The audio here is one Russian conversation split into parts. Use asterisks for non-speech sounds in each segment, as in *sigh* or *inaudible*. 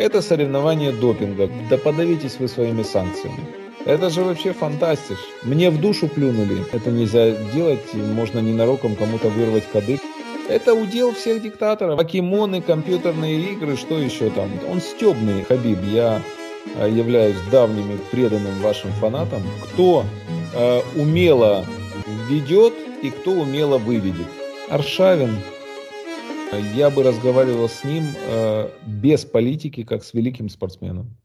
Это соревнование допинга. Да подавитесь вы своими санкциями. Это же вообще фантастиш. Мне в душу плюнули. Это нельзя делать, можно ненароком кому-то вырвать кадык. Это удел всех диктаторов. Покемоны, компьютерные игры, что еще там. Он стебный, Хабиб. Я э, являюсь давним и преданным вашим фанатом. Кто э, умело ведет и кто умело выведет. Аршавин. Я бы разговаривал с ним э, без политики, как с великим спортсменом.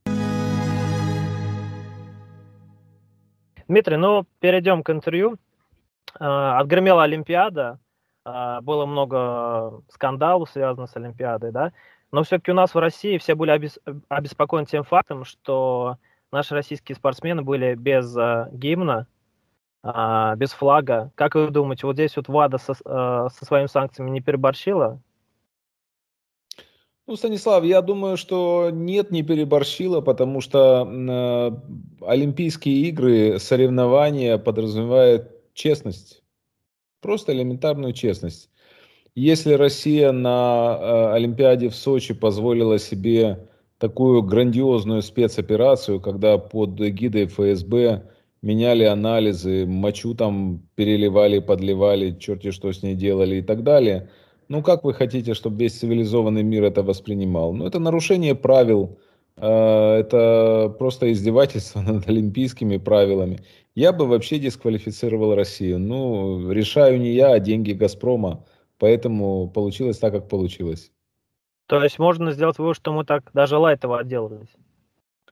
Дмитрий, ну перейдем к интервью. Э, отгремела Олимпиада, э, было много скандалов, связанных с Олимпиадой, да, но все-таки у нас в России все были обес... обеспокоены тем фактом, что наши российские спортсмены были без гимна, без флага. Как вы думаете, вот здесь вот ВАДА со, со своими санкциями не переборщила? Ну, Станислав, я думаю, что нет, не переборщила, потому что э, Олимпийские игры, соревнования подразумевают честность. Просто элементарную честность. Если Россия на э, Олимпиаде в Сочи позволила себе такую грандиозную спецоперацию, когда под гидой ФСБ меняли анализы, мочу там переливали, подливали, черти что с ней делали и так далее – ну, как вы хотите, чтобы весь цивилизованный мир это воспринимал? Ну, это нарушение правил, а, это просто издевательство *laughs* над олимпийскими правилами. Я бы вообще дисквалифицировал Россию. Ну, решаю не я, а деньги Газпрома. Поэтому получилось так, как получилось. То есть можно сделать вывод, что мы так даже лайтово отделались?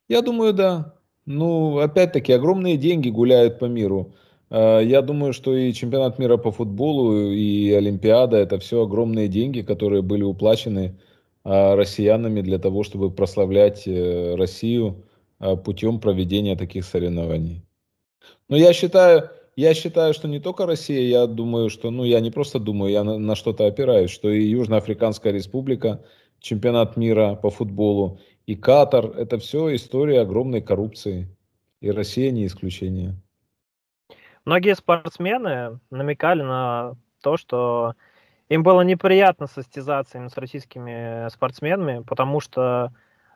Я думаю, да. Ну, опять-таки, огромные деньги гуляют по миру. Э, я думаю, что и чемпионат мира по футболу, и Олимпиада – это все огромные деньги, которые были уплачены э, россиянами для того, чтобы прославлять э, Россию путем проведения таких соревнований. Но я считаю, я считаю, что не только Россия, я думаю, что, ну, я не просто думаю, я на, на что-то опираюсь, что и Южноафриканская республика, чемпионат мира по футболу, и Катар – это все история огромной коррупции. И Россия не исключение. Многие спортсмены намекали на то, что им было неприятно состязаться с российскими спортсменами, потому что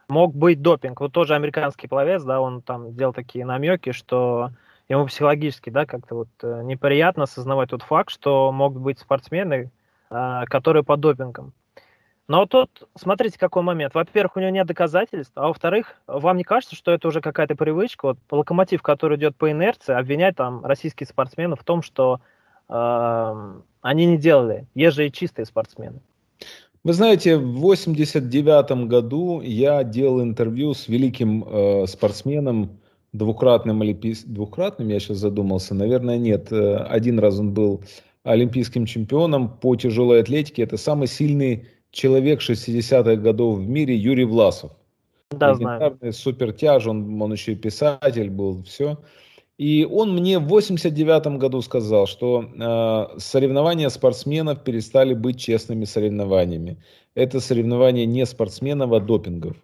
мог быть допинг. Вот тоже американский пловец, да, он там делал такие намеки, что ему психологически, да, как-то вот э, неприятно осознавать тот факт, что могут быть спортсмены, а, которые под допингом. Но тут, смотрите, какой момент. Во-первых, у него нет доказательств, а во-вторых, вам не кажется, что это уже какая-то привычка? Вот локомотив, который идет по инерции, обвинять там российских спортсменов в том, что э, они не делали. Есть же и чистые спортсмены. Вы знаете, в 89 году я делал интервью с великим э, спортсменом, двукратным олимпийским, двукратным, я сейчас задумался, наверное, нет. Э, один раз он был олимпийским чемпионом по тяжелой атлетике. Это самый сильный человек 60-х годов в мире Юрий Власов. Да, знаю. Супертяж, он, он еще и писатель был, все. И он мне в 89 году сказал, что э, соревнования спортсменов перестали быть честными соревнованиями. Это соревнования не спортсменов, а допингов.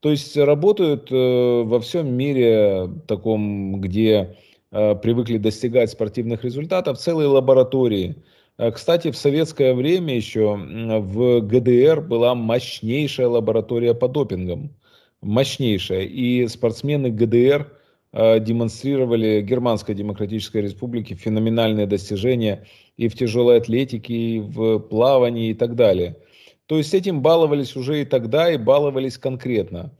То есть работают э, во всем мире таком, где э, привыкли достигать спортивных результатов, целые лаборатории – кстати, в советское время еще в ГДР была мощнейшая лаборатория по допингам. Мощнейшая. И спортсмены ГДР э, демонстрировали Германской Демократической Республике феноменальные достижения и в тяжелой атлетике, и в плавании и так далее. То есть этим баловались уже и тогда, и баловались конкретно.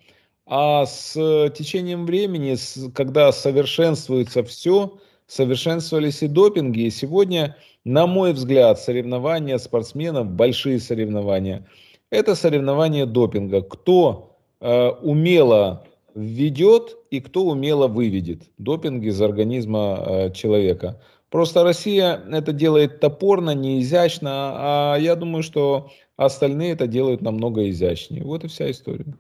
А с течением времени, когда совершенствуется все, совершенствовались и допинги, и сегодня на мой взгляд, соревнования спортсменов, большие соревнования, это соревнования допинга. Кто э, умело введет и кто умело выведет допинг из организма э, человека. Просто Россия это делает топорно, не изящно, а я думаю, что остальные это делают намного изящнее. Вот и вся история.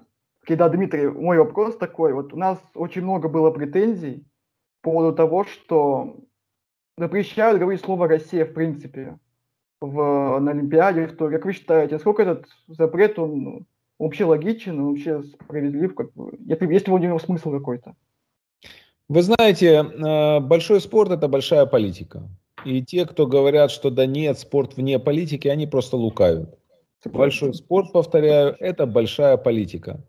Да, Дмитрий, мой вопрос такой. Вот у нас очень много было претензий поводу того, что запрещают говорить слово «Россия» в принципе в, на Олимпиаде. Что, как вы считаете, насколько этот запрет, он ну, вообще логичен, он вообще справедлив? Как, если, если у него смысл какой-то? Вы знаете, э, большой спорт – это большая политика. И те, кто говорят, что да нет, спорт вне политики, они просто лукавят. Большой спорт, повторяю, это большая политика.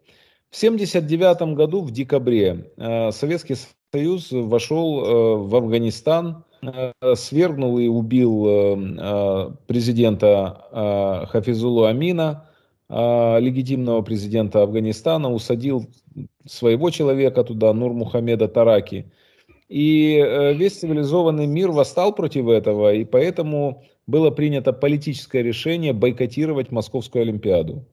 В 1979 году, в декабре, э, Советский Союз вошел э, в Афганистан, э, свергнул и убил президента Хафизулу Амина, легитимного президента Афганистана, усадил своего человека туда, Нур Мухаммеда Тараки. И весь цивилизованный мир восстал против этого, и поэтому было принято политическое решение бойкотировать Московскую Олимпиаду.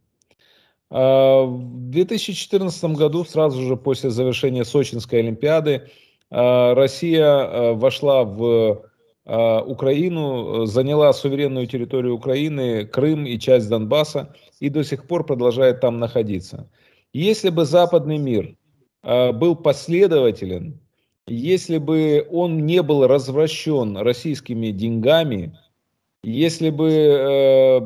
А, в 2014 году, сразу же после завершения Сочинской Олимпиады, а, Россия а, вошла в Украину, заняла суверенную территорию Украины, Крым и часть Донбасса, и до сих пор продолжает там находиться. Если бы западный мир был последователен, если бы он не был развращен российскими деньгами, если бы э,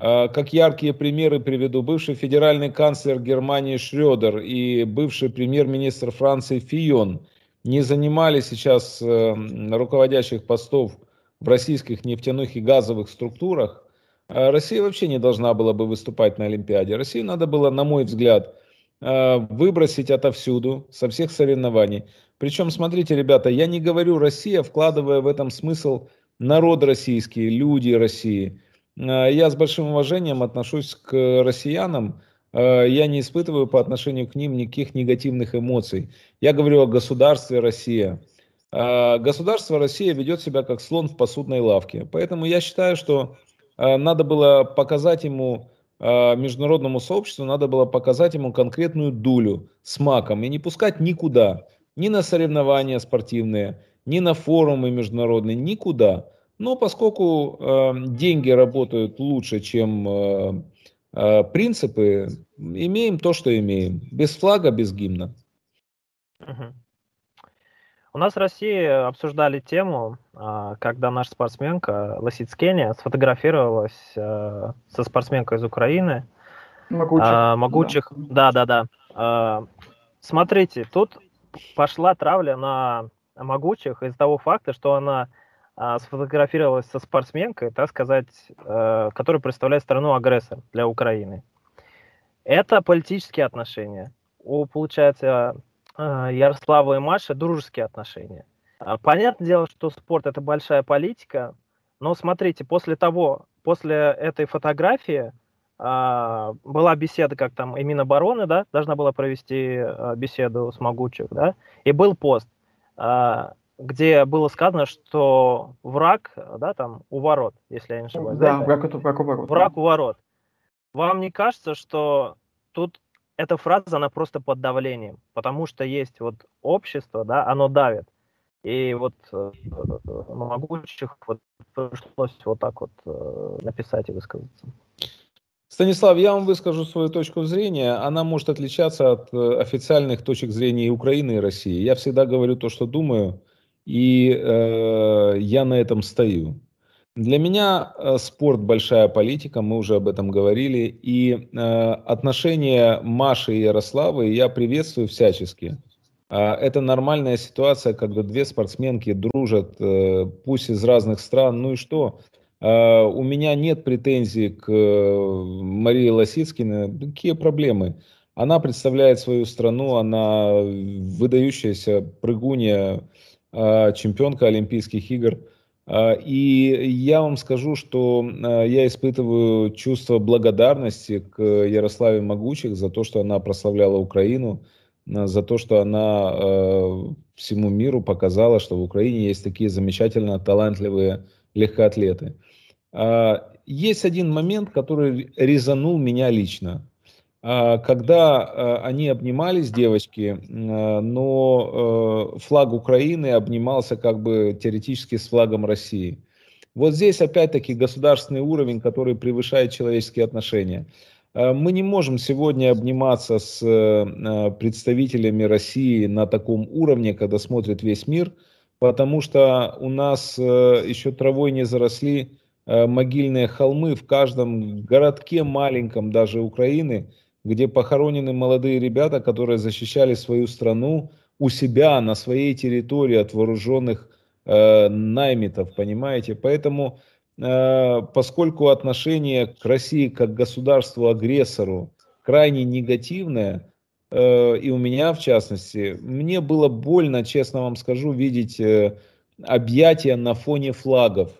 как яркие примеры приведу бывший федеральный канцлер Германии Шредер и бывший премьер-министр Франции Фион не занимали сейчас э, руководящих постов в российских нефтяных и газовых структурах, а Россия вообще не должна была бы выступать на Олимпиаде. Россию надо было, на мой взгляд, э, выбросить отовсюду, со всех соревнований. Причем, смотрите, ребята, я не говорю Россия, вкладывая в этом смысл народ российский, люди России – Э, я с большим уважением отношусь к россиянам. Э, я не испытываю по отношению к ним никаких негативных эмоций. Я говорю о государстве Россия. Э, государство Россия ведет себя как слон в посудной лавке. Поэтому я считаю, что надо было показать ему, международному сообществу, надо было показать ему конкретную дулю с маком и не пускать никуда. Ни на соревнования спортивные, ни на форумы международные, никуда. Но поскольку э, деньги работают лучше, чем э, э, принципы, имеем то, что имеем. Без флага, без гимна. Угу. У нас в России обсуждали тему, а, когда наша спортсменка Лосицкеня сфотографировалась э, со спортсменкой из Украины. Могучих. А, могучих. Да, да, да. да. Смотрите, тут пошла травля на могучих из-за того факта, что она а, сфотографировалась со спортсменкой, так сказать, э, которая представляет страну-агрессор для Украины. Это политические отношения. У, получается, э, Ярослава и Маши дружеские отношения. А, понятное дело, что спорт это большая политика, но смотрите, после того, после этой фотографии а, была беседа, как там и Минобороны, да, должна была провести беседу с Могучих, да, и был пост где было сказано, что враг, да, там, у ворот, если я не ошибаюсь. Да, да враг, это, враг у ворот. Враг у ворот. Вам не кажется, что тут эта фраза, она просто под давлением, потому что есть вот общество, да, оно давит. И вот э, могучих вот пришлось вот так вот э, написать и высказаться. Станислав, я вам выскажу свою точку зрения. Она может отличаться от э, официальных точек зрения и Украины, и России. Я всегда говорю то, что думаю. И э, я на этом стою. Для меня э, спорт большая политика, мы уже об этом говорили. И э, отношения Маши и Ярославы я приветствую всячески. Э, это нормальная ситуация, когда две спортсменки дружат, э, пусть из разных стран. Ну и что? Э, у меня нет претензий к э, Марии Лосицкиной. Какие проблемы? Она представляет свою страну, она выдающаяся прыгунья чемпионка Олимпийских игр. А, и я вам скажу, что а, я испытываю чувство благодарности к Ярославе Могучих за то, что она прославляла Украину, за то, что она всему миру показала, что в Украине есть такие замечательно талантливые легкоатлеты. Есть один момент, который резанул меня лично. А, когда а, они обнимались, девочки, а, но флаг Украины обнимался как бы теоретически с флагом России. Вот здесь опять-таки государственный уровень, который превышает человеческие отношения. Мы не можем сегодня обниматься с представителями России на таком уровне, когда смотрит весь мир, потому что у нас еще травой не заросли могильные холмы в каждом городке маленьком даже Украины, где похоронены молодые ребята, которые защищали свою страну у себя, на своей территории от вооруженных э, наймитов, понимаете? Поэтому, э, поскольку отношение к России как государству-агрессору крайне негативное, э, и у меня в частности, мне было больно, честно вам скажу, видеть э, объятия на фоне флагов.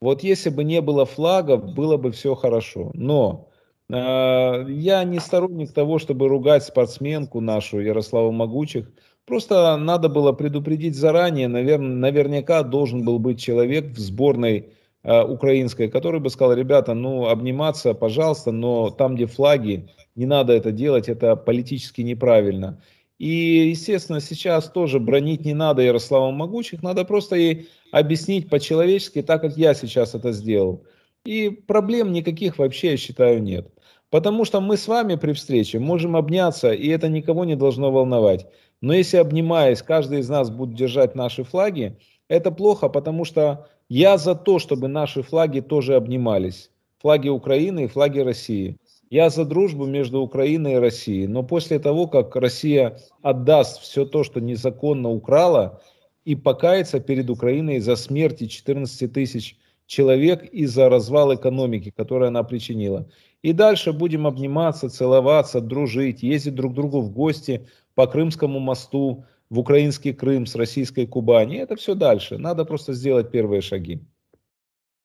Вот если бы не было флагов, было бы все хорошо. Но я не сторонник того, чтобы ругать спортсменку нашу Ярославу Могучих. Просто надо было предупредить заранее. Наверное, наверняка должен был быть человек в сборной э, украинской, который бы сказал, ребята, ну обниматься, пожалуйста, но там, где флаги, не надо это делать, это политически неправильно. И, естественно, сейчас тоже бронить не надо Ярослава Могучих, надо просто ей объяснить по-человечески, так как я сейчас это сделал. И проблем никаких вообще, я считаю, нет. Потому что мы с вами при встрече можем обняться, и это никого не должно волновать. Но если обнимаясь, каждый из нас будет держать наши флаги, это плохо, потому что я за то, чтобы наши флаги тоже обнимались. Флаги Украины и флаги России. Я за дружбу между Украиной и Россией. Но после того, как Россия отдаст все то, что незаконно украла, и покается перед Украиной за смерти 14 тысяч человек и за развал экономики, который она причинила. И дальше будем обниматься, целоваться, дружить, ездить друг к другу в гости, по Крымскому мосту, в украинский Крым с российской Кубани. Это все дальше. Надо просто сделать первые шаги.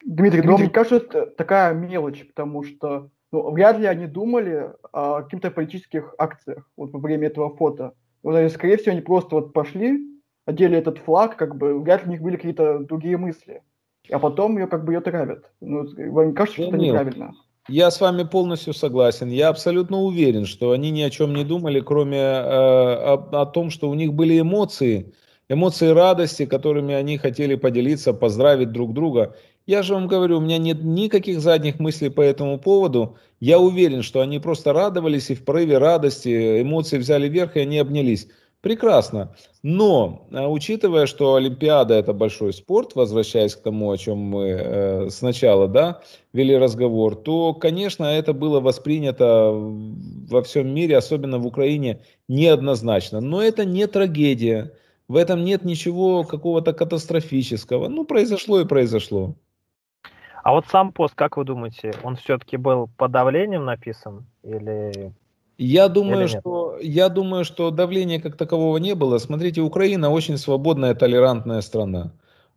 Дмитрий, ну, мне кажется, это такая мелочь, потому что ну, вряд ли они думали о каких-то политических акциях вот во время этого фото. Вот, скорее всего, они просто вот пошли, одели этот флаг, как бы, вряд ли у них были какие-то другие мысли. А потом ее как бы ее травят. Ну, вам кажется, что это неправильно? Я с вами полностью согласен. Я абсолютно уверен, что они ни о чем не думали, кроме э, о, о том, что у них были эмоции, эмоции радости, которыми они хотели поделиться, поздравить друг друга. Я же вам говорю, у меня нет никаких задних мыслей по этому поводу. Я уверен, что они просто радовались и в порыве радости эмоции взяли верх и они обнялись. Прекрасно. Но, а, учитывая, что Олимпиада это большой спорт, возвращаясь к тому, о чем мы э, сначала да, вели разговор, то, конечно, это было воспринято во всем мире, особенно в Украине, неоднозначно. Но это не трагедия. В этом нет ничего какого-то катастрофического. Ну, произошло и произошло. А вот сам пост, как вы думаете, он все-таки был под давлением написан или я думаю, что, я думаю, что давления как такового не было. Смотрите, Украина очень свободная, толерантная страна.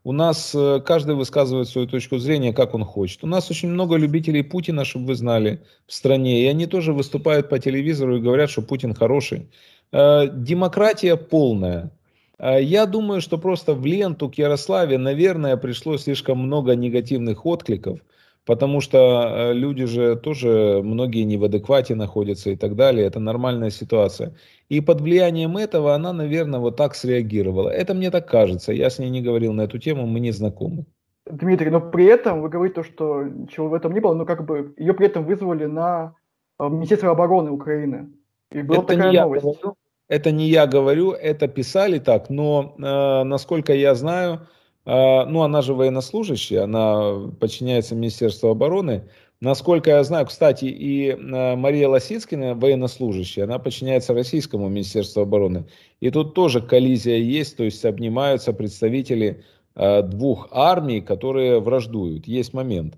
У нас э, каждый высказывает свою точку зрения, как он хочет. У нас очень много любителей Путина, чтобы вы знали, в стране. И они тоже выступают по телевизору и говорят, что Путин хороший. Э, демократия полная. Э, я думаю, что просто в ленту к Ярославе, наверное, пришло слишком много негативных откликов потому что э, люди же тоже, многие не в адеквате находятся и так далее, это нормальная ситуация. И под влиянием этого она, наверное, вот так среагировала. Это мне так кажется, я с ней не говорил на эту тему, мы не знакомы. Дмитрий, но при этом вы говорите то, что ничего в этом не было, но как бы ее при этом вызвали на э, Министерство обороны Украины. И была это такая новость. Говорю, это не я говорю, это писали так, но э, насколько я знаю, ну, она же военнослужащая, она подчиняется Министерству обороны. Насколько я знаю, кстати, и а, Мария Лосицкина, военнослужащая, она подчиняется Российскому Министерству обороны. И тут тоже коллизия есть, то есть обнимаются представители а, двух армий, которые враждуют. Есть момент.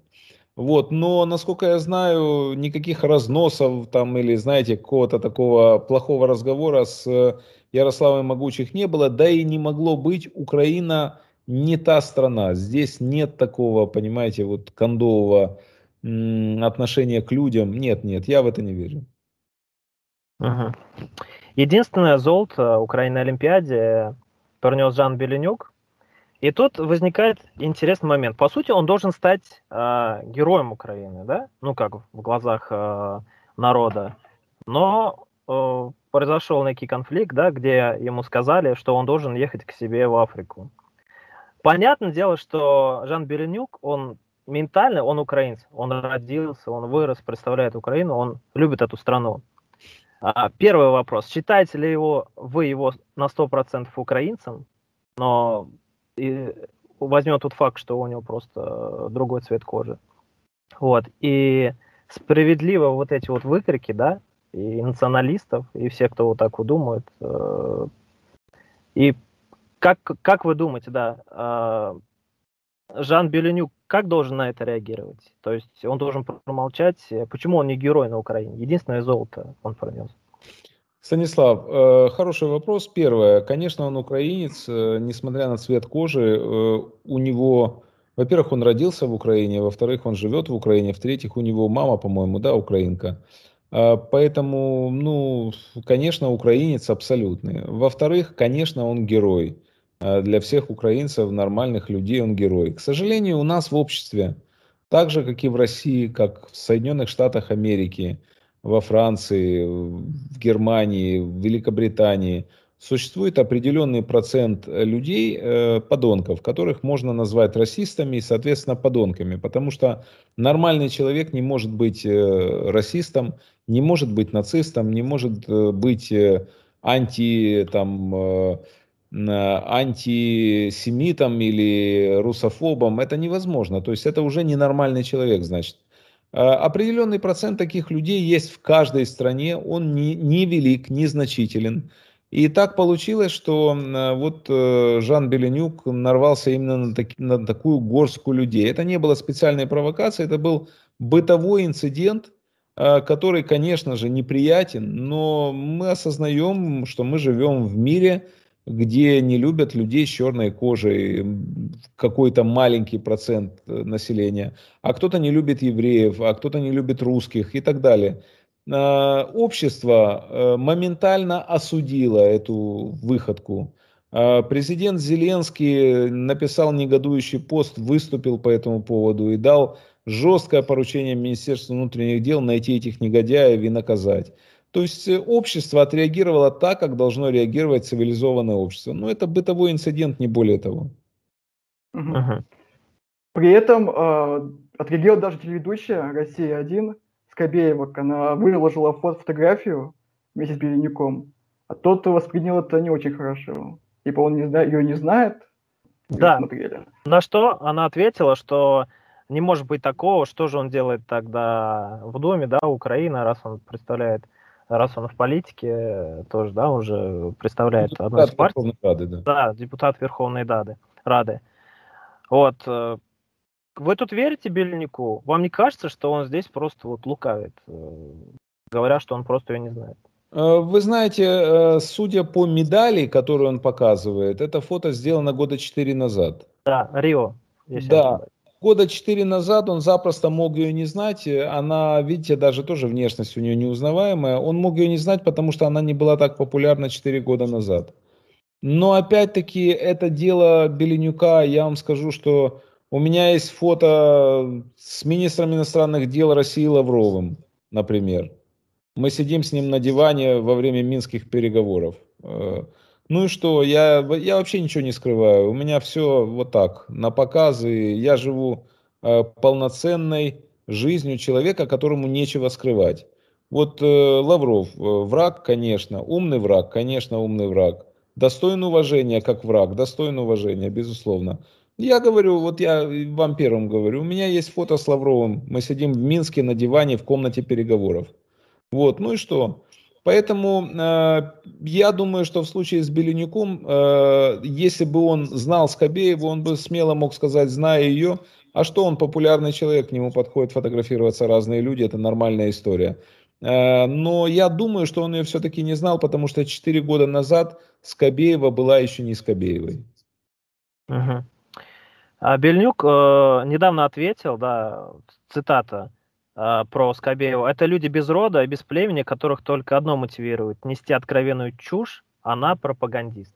Вот, но, насколько я знаю, никаких разносов там или, знаете, какого-то такого плохого разговора с Ярославом Могучих не было, да и не могло быть. Украина не та страна. Здесь нет такого, понимаете, вот кондового отношения к людям. Нет, нет, я в это не верю. Угу. Единственное золото Украины Олимпиаде принес Жан Беленюк. И тут возникает интересный момент. По сути, он должен стать э, героем Украины, да? Ну, как в глазах э, народа. Но э, произошел некий конфликт, да, где ему сказали, что он должен ехать к себе в Африку. Понятное дело, что Жан Беленюк, он ментально, он украинец, он родился, он вырос, представляет Украину, он любит эту страну. А, первый вопрос, считаете ли его, вы его на 100% украинцем, но и возьмем тот факт, что у него просто другой цвет кожи. Вот, и справедливо вот эти вот выкрики, да, и националистов, и всех, кто вот так вот думает, э, и как, как вы думаете, да, э, Жан Беленюк как должен на это реагировать? То есть он должен промолчать, почему он не герой на Украине? Единственное золото он пронес. Станислав, э, хороший вопрос. Первое, конечно, он украинец, э, несмотря на цвет кожи, э, у него, во-первых, он родился в Украине, во-вторых, он живет в Украине, в-третьих, у него мама, по-моему, да, украинка. А, поэтому, ну, конечно, украинец абсолютный. Во-вторых, конечно, он герой. А, для всех украинцев, нормальных людей, он герой. К сожалению, у нас в обществе, так же, как и в России, как в Соединенных Штатах Америки, во Франции, в Германии, в Великобритании существует определенный процент людей, э, подонков, которых можно назвать расистами и, соответственно, подонками, потому что нормальный человек не может быть э, расистом, не может быть нацистом, не может э, быть анти, там, антисемитом или русофобом. Это невозможно. То есть это уже ненормальный человек, значит. Э, определенный процент таких людей есть в каждой стране, он не, не велик, не значителен. И так получилось, что вот э, Жан Беленюк нарвался именно на, таки, на такую горстку людей. Это не было специальной провокацией, это был бытовой инцидент, который, конечно же, неприятен, но мы осознаем, что мы живем в мире, где не любят людей с черной кожей, какой-то маленький процент э, населения, а кто-то не любит евреев, а кто-то не любит русских и так далее. А, общество э, моментально осудило эту выходку. А, президент Зеленский написал негодующий пост, выступил по этому поводу и дал жесткое поручение Министерству внутренних дел найти этих негодяев и наказать. То есть э, общество отреагировало так, как должно реагировать цивилизованное общество. Но это бытовой инцидент, не более того. Угу. При этом э, отреагировала даже телеведущая «Россия-1» Скобеева. Она выложила фото, фотографию вместе с Беленюком, а тот воспринял это не очень хорошо. Типа он не зна- ее не знает. Да. На что она ответила, что не может быть такого, что же он делает тогда в Доме, да, Украина, раз он представляет раз он в политике тоже, да, уже представляет депутат одну из партий. Рады, да. да, депутат Верховной Рады. Рады. Вот. Э, вы тут верите Бельнику? Вам не кажется, что он здесь просто вот лукавит, э, говоря, что он просто ее не знает? Э, вы знаете, судя по медали, которую он показывает, это фото сделано года четыре назад. Да, Рио. Да, года четыре назад он запросто мог ее не знать. Она, видите, даже тоже внешность у нее неузнаваемая. Он мог ее не знать, потому что она не была так популярна четыре года назад. Но опять-таки это дело Беленюка. Я вам скажу, что у меня есть фото с министром иностранных дел России Лавровым, например. Мы сидим с ним на диване во время минских переговоров. Ну и что, я, я вообще ничего не скрываю. У меня все вот так, на показы. Я живу э, полноценной жизнью человека, которому нечего скрывать. Вот э, Лавров, э, враг, конечно, умный враг, конечно, умный враг. Достоин уважения как враг, достоин уважения, безусловно. Я говорю, вот я вам первым говорю, у меня есть фото с Лавровым. Мы сидим в Минске на диване в комнате переговоров. Вот, ну и что? Поэтому э, я думаю, что в случае с Беленюком, э, если бы он знал Скобееву, он бы смело мог сказать, зная ее, а что он популярный человек, к нему подходят фотографироваться разные люди, это нормальная история. Э, но я думаю, что он ее все-таки не знал, потому что 4 года назад Скобеева была еще не Скобеевой. Угу. А Бельнюк э, недавно ответил, да, цитата, про Скобеева. Это люди без рода и без племени, которых только одно мотивирует – нести откровенную чушь, она пропагандист.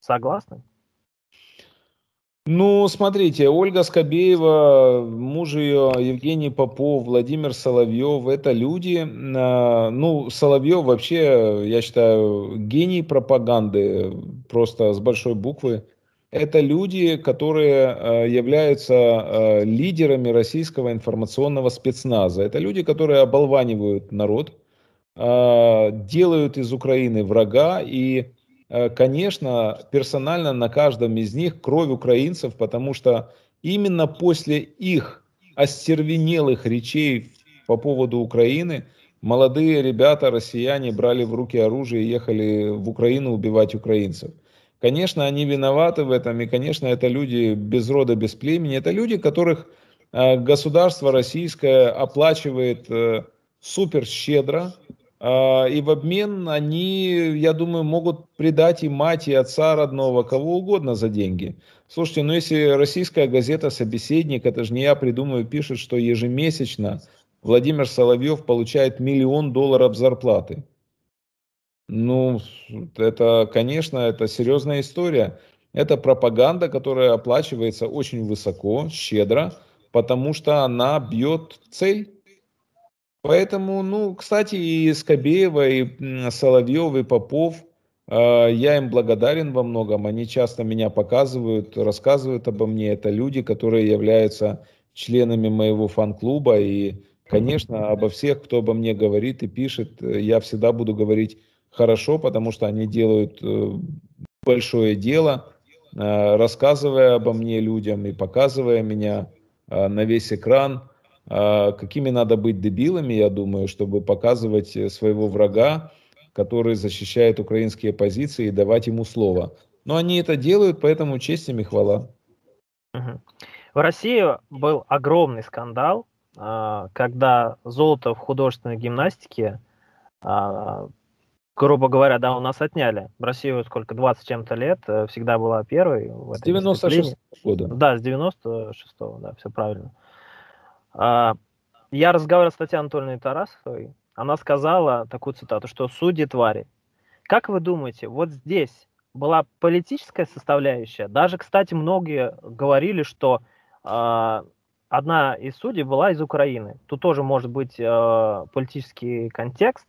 Согласны? Ну, смотрите, Ольга Скобеева, муж ее Евгений Попов, Владимир Соловьев, это люди, а, ну, Соловьев вообще, я считаю, гений пропаганды, просто с большой буквы это люди, которые э, являются э, лидерами российского информационного спецназа. Это люди, которые оболванивают народ, э, делают из Украины врага и, конечно, персонально на каждом из них кровь украинцев, потому что именно после их остервенелых речей по поводу Украины молодые ребята, россияне, брали в руки оружие и ехали в Украину убивать украинцев. Конечно, они виноваты в этом, и, конечно, это люди без рода, без племени, это люди, которых э, государство российское оплачивает э, супер щедро, э, и в обмен они, я думаю, могут предать и мать, и отца родного, кого угодно за деньги. Слушайте, ну если российская газета «Собеседник», это же не я придумываю, пишет, что ежемесячно Владимир Соловьев получает миллион долларов зарплаты. Ну, это, конечно, это серьезная история. Это пропаганда, которая оплачивается очень высоко, щедро, потому что она бьет цель. Поэтому, ну, кстати, и Скобеева, и Соловьев, и Попов, э, я им благодарен во многом. Они часто меня показывают, рассказывают обо мне. Это люди, которые являются членами моего фан-клуба. И, конечно, обо всех, кто обо мне говорит и пишет, я всегда буду говорить хорошо, потому что они делают э, большое дело, э, рассказывая обо мне людям и показывая меня э, на весь экран, какими надо быть дебилами, я думаю, чтобы показывать своего врага, который защищает украинские позиции и давать ему слово. Но они это делают, поэтому честь им и хвала. В России был огромный скандал, когда золото в художественной гимнастике грубо говоря, да, у нас отняли. Россию сколько, 20 чем-то лет, э, всегда была первой. с 96 -го года. Да, с 96-го, да, все правильно. А, я разговаривал с Татьяной Анатольевной Тарасовой, она сказала такую цитату, что судьи твари. Как вы думаете, вот здесь была политическая составляющая? Даже, кстати, многие говорили, что э, одна из судей была из Украины. Тут тоже может быть э, политический контекст.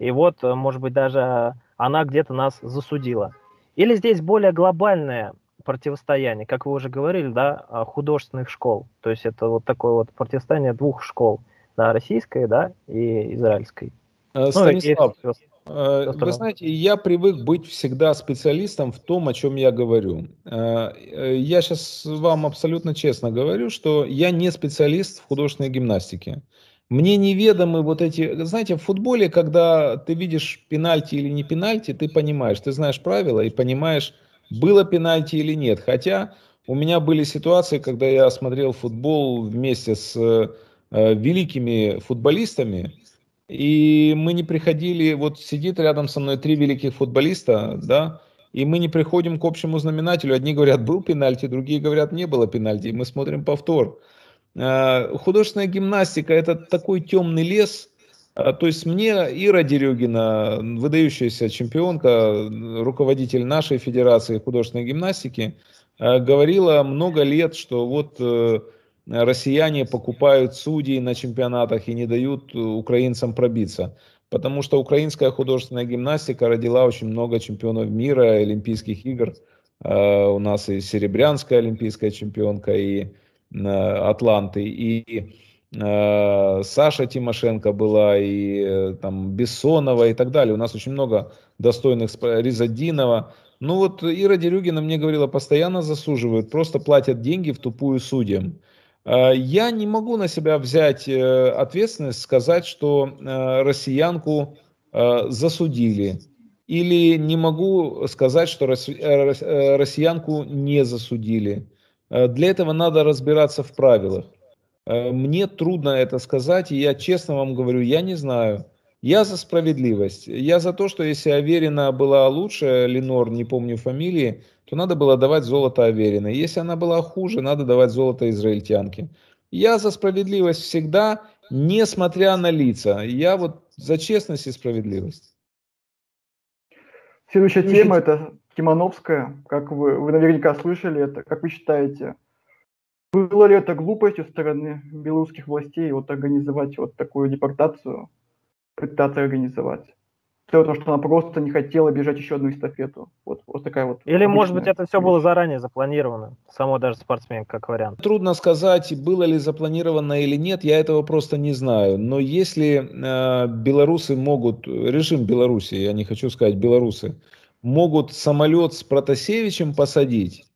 И вот, э, может быть, даже она где-то нас засудила. Или здесь более глобальное противостояние, как вы уже говорили, да, а, художественных школ. То есть это вот такое вот противостояние двух школ, да, российской, да, и израильской. Э, Станислав, ну, э, вы знаете, я привык быть всегда специалистом в том, о чем я говорю. Я сейчас вам абсолютно честно говорю, что я не специалист в художественной гимнастике. Мне неведомы вот эти, знаете, в футболе, когда ты видишь пенальти или не пенальти, ты понимаешь, ты знаешь правила и понимаешь, было пенальти или нет. Хотя у меня были ситуации, когда я смотрел футбол вместе с э, великими футболистами, и мы не приходили, вот сидит рядом со мной три великих футболиста, да, и мы не приходим к общему знаменателю. Одни говорят, был пенальти, другие говорят, не было пенальти, и мы смотрим повтор. Э, художественная гимнастика – это такой темный лес. Э, то есть мне Ира Дерюгина, выдающаяся чемпионка, руководитель нашей Федерации художественной гимнастики, э, говорила много лет, что вот россияне покупают судей на чемпионатах и не дают украинцам пробиться. Потому что украинская художественная гимнастика родила очень много чемпионов мира, Олимпийских игр. У нас и серебрянская олимпийская чемпионка, и Атланты, и э, Саша Тимошенко была, и э, там Бессонова и так далее. У нас очень много достойных, Ризадинова. Ну вот Ира Дерюгина мне говорила, постоянно засуживают, просто платят деньги в тупую судьям. Э, я не могу на себя взять э, ответственность сказать, что россиянку засудили. Или не могу сказать, что россиянку не засудили. Э, для этого надо разбираться в правилах. Э, мне трудно это сказать, и я честно вам говорю, я не знаю. Я за справедливость. Я за то, что если Аверина была лучше, Ленор, не помню фамилии, то надо было давать золото Аверина. Если она была хуже, надо давать золото израильтянке. Я за справедливость всегда, несмотря на лица. Я вот за честность и справедливость. Следующая тема – это Тимановская, как вы, вы наверняка слышали это, как вы считаете, было ли это глупостью стороны белорусских властей вот организовать вот такую депортацию, пытаться организовать? Потому что она просто не хотела бежать еще одну эстафету. Вот, вот такая вот. Или, может быть, это все было заранее запланировано, само даже спортсмен, как вариант. Трудно сказать, было ли запланировано или нет, я этого просто не знаю. Но если э, белорусы могут, режим Беларуси, я не хочу сказать белорусы, могут самолет с Протасевичем посадить,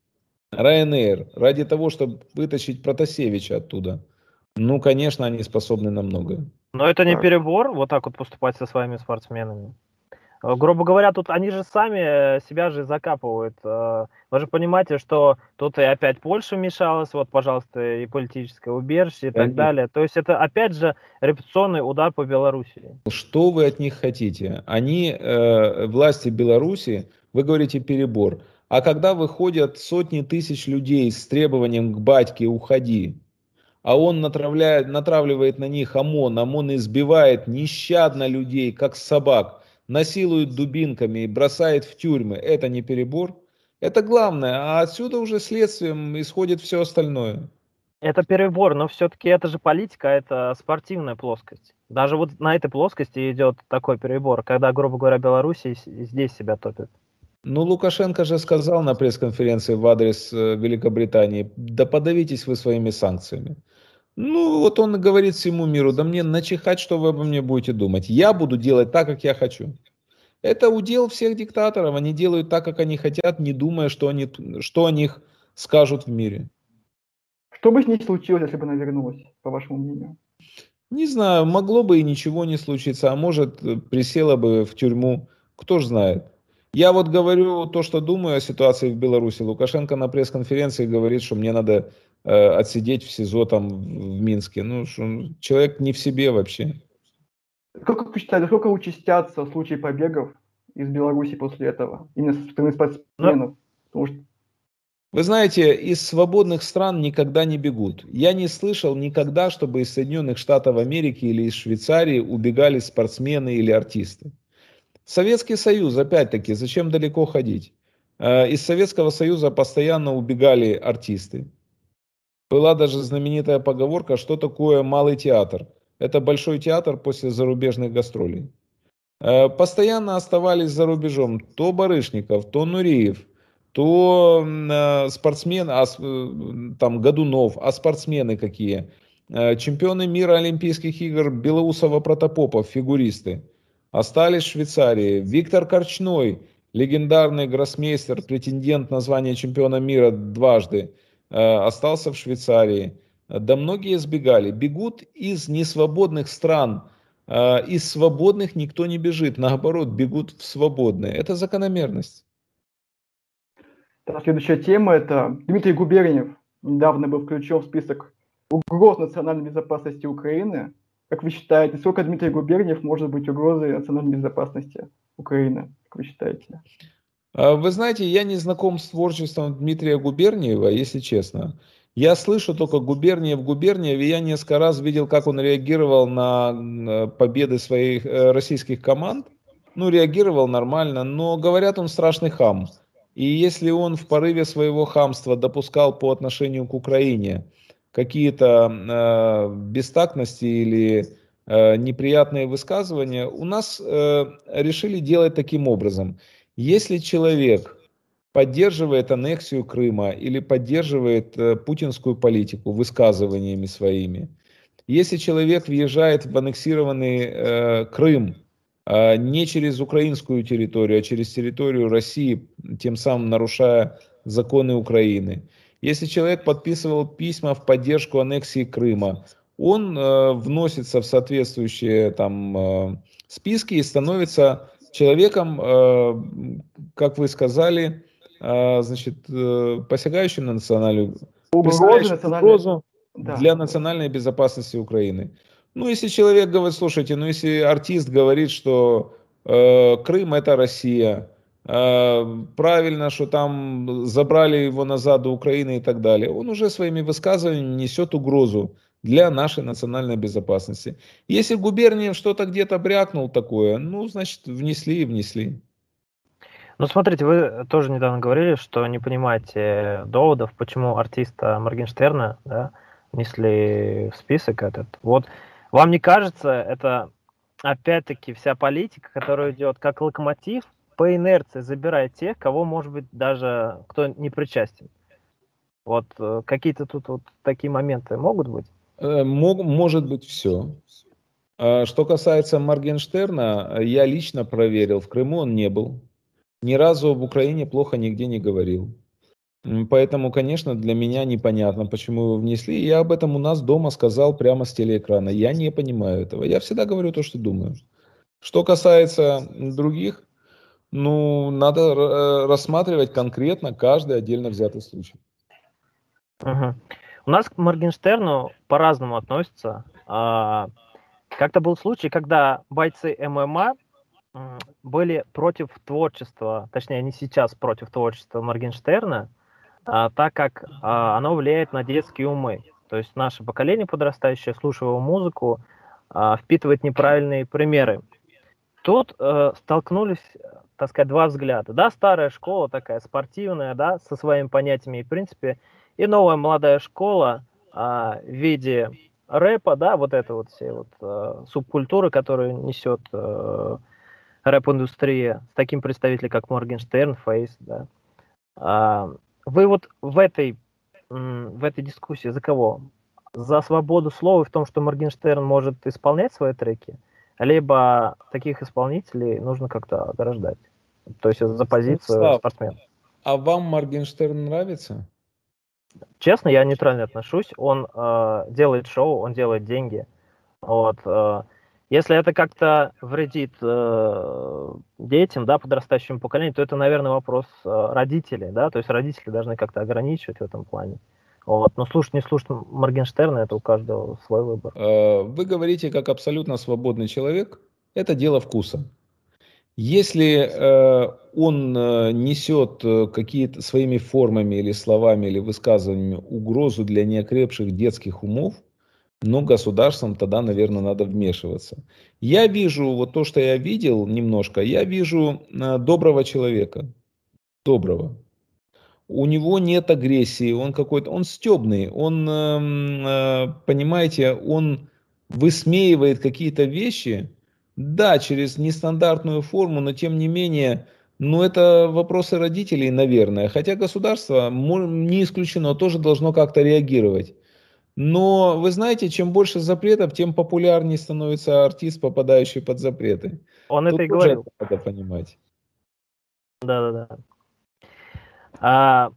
Ryanair, ради того, чтобы вытащить Протасевича оттуда, ну, конечно, они способны на многое. Но это не перебор, вот так вот поступать со своими спортсменами. Э, грубо говоря, тут они же сами себя же закапывают. Вы же понимаете, что тут и опять Польша вмешалась, вот, пожалуйста, и политическое убежище и так Конечно. далее. То есть это опять же репутационный удар по Белоруссии. Что вы от них хотите? Они, э, власти Беларуси, вы говорите перебор. А когда выходят сотни тысяч людей с требованием к батьке «уходи», а он натравляет, натравливает на них ОМОН, ОМОН избивает нещадно людей, как собак, насилует дубинками и бросает в тюрьмы, это не перебор? Это главное, а отсюда уже следствием исходит все остальное. Это перебор, но все-таки это же политика, это спортивная плоскость. Даже вот на этой плоскости идет такой перебор, когда, грубо говоря, Белоруссия здесь себя топит. Ну, Лукашенко же сказал на пресс-конференции в адрес э, Великобритании, да подавитесь вы своими санкциями. Ну, вот он говорит всему миру, да мне начихать, что вы обо мне будете думать. Я буду делать так, как я хочу. Это удел всех диктаторов. Они делают так, как они хотят, не думая, что, они, что о них скажут в мире. Что бы с ней случилось, если бы она вернулась, по вашему мнению? Не знаю, могло бы и ничего не случиться, а может, присела бы в тюрьму, кто ж знает. Я вот говорю то, что думаю о ситуации в Беларуси. Лукашенко на пресс-конференции говорит, что мне надо э, отсидеть в СИЗО там в Минске. Ну, что, человек не в себе вообще. Как вы считаете, сколько участятся случаи побегов из Беларуси после этого? Именно со стороны спортсменов? Потому что вы знаете, из свободных стран никогда не бегут. Я не слышал никогда, чтобы из Соединенных Штатов Америки или из Швейцарии убегали спортсмены или артисты. Советский Союз, опять-таки, зачем далеко ходить? Э, из Советского Союза постоянно убегали артисты. Была даже знаменитая поговорка, что такое малый театр. Это большой театр после зарубежных гастролей. Э, постоянно оставались за рубежом то Барышников, то Нуриев, то э, спортсмен, а, там Годунов, а спортсмены какие? Чемпионы мира Олимпийских игр Белоусова-Протопопов, фигуристы остались в Швейцарии. Виктор Корчной, легендарный гроссмейстер, претендент на звание чемпиона мира дважды, э, остался в Швейцарии. Да многие сбегали. Бегут из несвободных стран. Э, из свободных никто не бежит. Наоборот, бегут в свободные. Это закономерность. Следующая тема – это Дмитрий Губерниев. Недавно был включен в список угроз национальной безопасности Украины – как вы считаете, сколько Дмитрий Губерниев может быть угрозой национальной безопасности Украины? Как вы считаете? А, вы знаете, я не знаком с творчеством Дмитрия Губерниева, если честно. Я слышу только Губерниев, Губерниев, и я несколько раз видел, как он реагировал на победы своих э, российских команд. Ну, реагировал нормально, но говорят, он страшный хам. И если он в порыве своего хамства допускал по отношению к Украине какие-то э, бестактности или э, неприятные высказывания, у нас э, решили делать таким образом. Если человек поддерживает аннексию Крыма или поддерживает э, путинскую политику высказываниями своими, если человек въезжает в аннексированный э, Крым э, не через украинскую территорию, а через территорию России, тем самым нарушая законы Украины, если человек подписывал письма в поддержку аннексии Крыма, он э, вносится в соответствующие там э, списки и становится человеком, э, как вы сказали, э, значит, э, посягающим на национальную угрозу да. для национальной безопасности Украины. Ну, если человек говорит, слушайте, ну, если артист говорит, что э, Крым это Россия, Э, правильно, что там забрали его назад до Украины и так далее. Он уже своими высказываниями несет угрозу для нашей национальной безопасности. Если Губерниев что-то где-то брякнул такое, ну, значит, внесли и внесли. Ну, смотрите, вы тоже недавно говорили, что не понимаете доводов, почему артиста Моргенштерна да, внесли в список этот. Вот вам не кажется, это опять-таки вся политика, которая идет как локомотив по инерции забирает тех, кого, может быть, даже кто не причастен. Вот э, какие-то тут вот такие моменты могут быть? Э, может быть все. А что касается Моргенштерна, я лично проверил, в Крыму он не был. Ни разу об Украине плохо нигде не говорил. Поэтому, конечно, для меня непонятно, почему его внесли. Я об этом у нас дома сказал прямо с телеэкрана. Я не понимаю этого. Я всегда говорю то, что думаю. Что касается других, ну, надо э, рассматривать конкретно каждый отдельно взятый случай. Угу. У нас к Моргенштерну по-разному относятся. А, как-то был случай, когда бойцы ММА были против творчества, точнее, они сейчас против творчества Моргенштерна, а, так как а, оно влияет на детские умы. То есть наше поколение подрастающее, слушая его музыку, впитывает неправильные примеры. Тут э, столкнулись, так сказать, два взгляда. Да, старая школа такая спортивная, да, со своими понятиями и в принципе, и новая молодая школа э, в виде рэпа, да, вот это вот все вот э, субкультуры, которую несет э, рэп-индустрия, с таким представителем, как Моргенштерн, Фейс, да. А, вы вот в этой, в этой дискуссии за кого? За свободу слова в том, что Моргенштерн может исполнять свои треки, либо таких исполнителей нужно как-то ограждать? То есть за позицию Слав, спортсмена. А вам Моргенштерн нравится? Честно, я нейтрально отношусь. Он э, делает шоу, он делает деньги. Вот. Э, если это как-то вредит э, детям, да, подрастающему поколению, то это, наверное, вопрос э, родителей, да, то есть родители должны как-то ограничивать в этом плане. Вот. Но слушать, не слушать Моргенштерна, это у каждого свой выбор. Э, вы говорите, как абсолютно свободный человек, это дело вкуса. Если э, он э, несет э, какие-то своими формами или словами или высказываниями угрозу для неокрепших детских умов, но государством тогда, наверное, надо вмешиваться. Я вижу, вот то, что я видел немножко, я вижу э, доброго человека. Доброго. У него нет агрессии, он какой-то, он стебный, он, эм, э, понимаете, он высмеивает какие-то вещи, да, через нестандартную форму, но тем не менее, ну это вопросы родителей, наверное. Хотя государство, не исключено, тоже должно как-то реагировать. Но вы знаете, чем больше запретов, тем популярнее становится артист, попадающий под запреты. Он Тут это и говорил. Надо понимать. Да-да-да. А,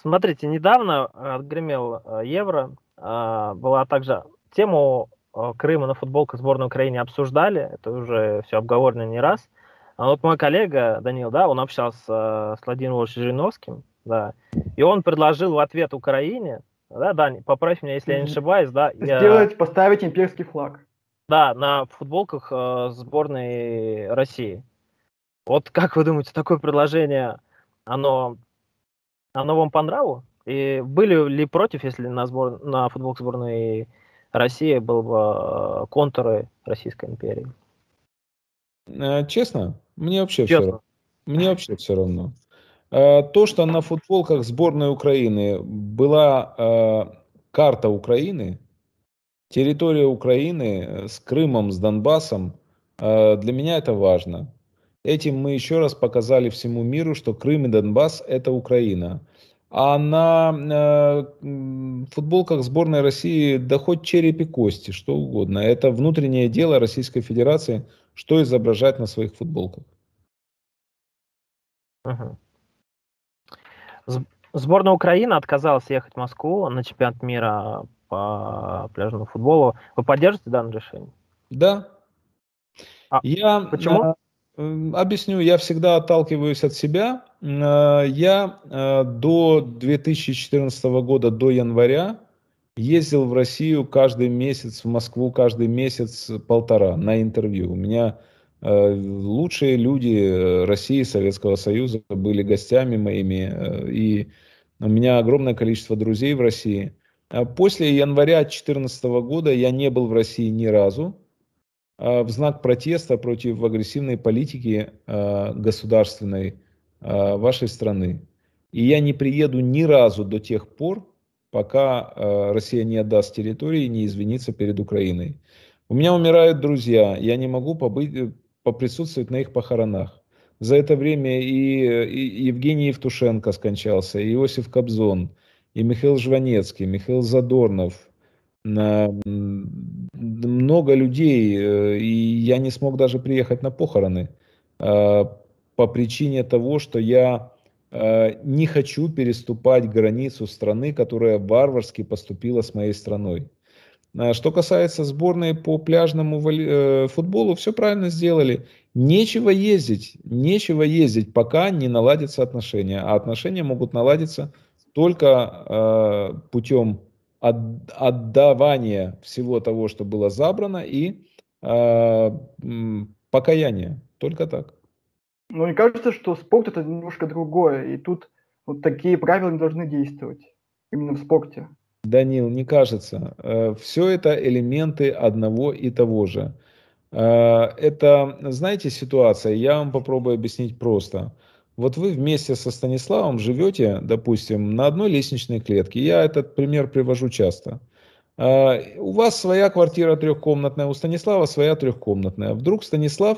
смотрите, недавно отгремел э, Евро. А, была также тему э, Крыма на футболках сборной Украины обсуждали. Это уже все обговорено не раз. А вот мой коллега Данил, да, он общался с Владимиром Жириновским, да, и он предложил в ответ Украине да, Дани, поправь меня, если я не ошибаюсь, да. Сделать, я... поставить имперский флаг. Да, на футболках э, сборной России. Вот как вы думаете, такое предложение, оно, оно вам понравилось? И были ли против, если на, сбор, на футболке сборной России был бы э, контуры Российской империи? Э, честно, мне вообще Честно. все равно. Мне вообще все равно. Э, то, что на футболках сборной Украины была карта Украины, территория Украины с Крымом, с Донбассом, для меня это важно. Этим мы еще раз показали всему миру, что Крым и Донбасс это Украина. А на футболках сборной России да хоть череп и кости, что угодно. Это внутреннее дело Российской Федерации, что изображать на своих футболках. Ага. Сборная Украины отказалась ехать в Москву на чемпионат мира по пляжному футболу. Вы поддержите данное решение? Да. А я, почему? Э, объясню, я всегда отталкиваюсь от себя. Э, я э, до 2014 года, до января, ездил в Россию каждый месяц, в Москву каждый месяц полтора на интервью. У меня Э, лучшие люди России, Советского Союза были гостями моими, и у меня огромное количество друзей в России. А после января 2014 года я не был в России ни разу в знак протеста против агрессивной политики государственной вашей страны. И я не приеду ни разу до тех пор, пока Россия не отдаст территории и не извинится перед Украиной. У меня умирают друзья, я не могу побыть, поприсутствовать на их похоронах. За это время и, и Евгений Евтушенко скончался, и Иосиф Кобзон, и Михаил Жванецкий, Михаил Задорнов, много людей, э, и я не смог даже приехать на похороны э, по причине того, что я э, не хочу переступать границу страны, которая варварски поступила с моей страной. А что касается сборной по пляжному э, футболу, все правильно сделали. Нечего ездить, нечего ездить, пока не наладятся отношения. А отношения могут наладиться только э, путем от, отдавания всего того, что было забрано, и покаяния. Только так. Но мне кажется, что спорт это немножко другое, и тут вот такие правила не должны действовать именно в спорте. Данил, не кажется. Э, Все это элементы одного и того же. Э, это, знаете, ситуация, я вам попробую объяснить просто. Вот вы вместе со Станиславом живете, допустим, на одной лестничной клетке. Я этот пример привожу часто. Э, у вас своя квартира трехкомнатная, у Станислава своя трехкомнатная. Вдруг Станислав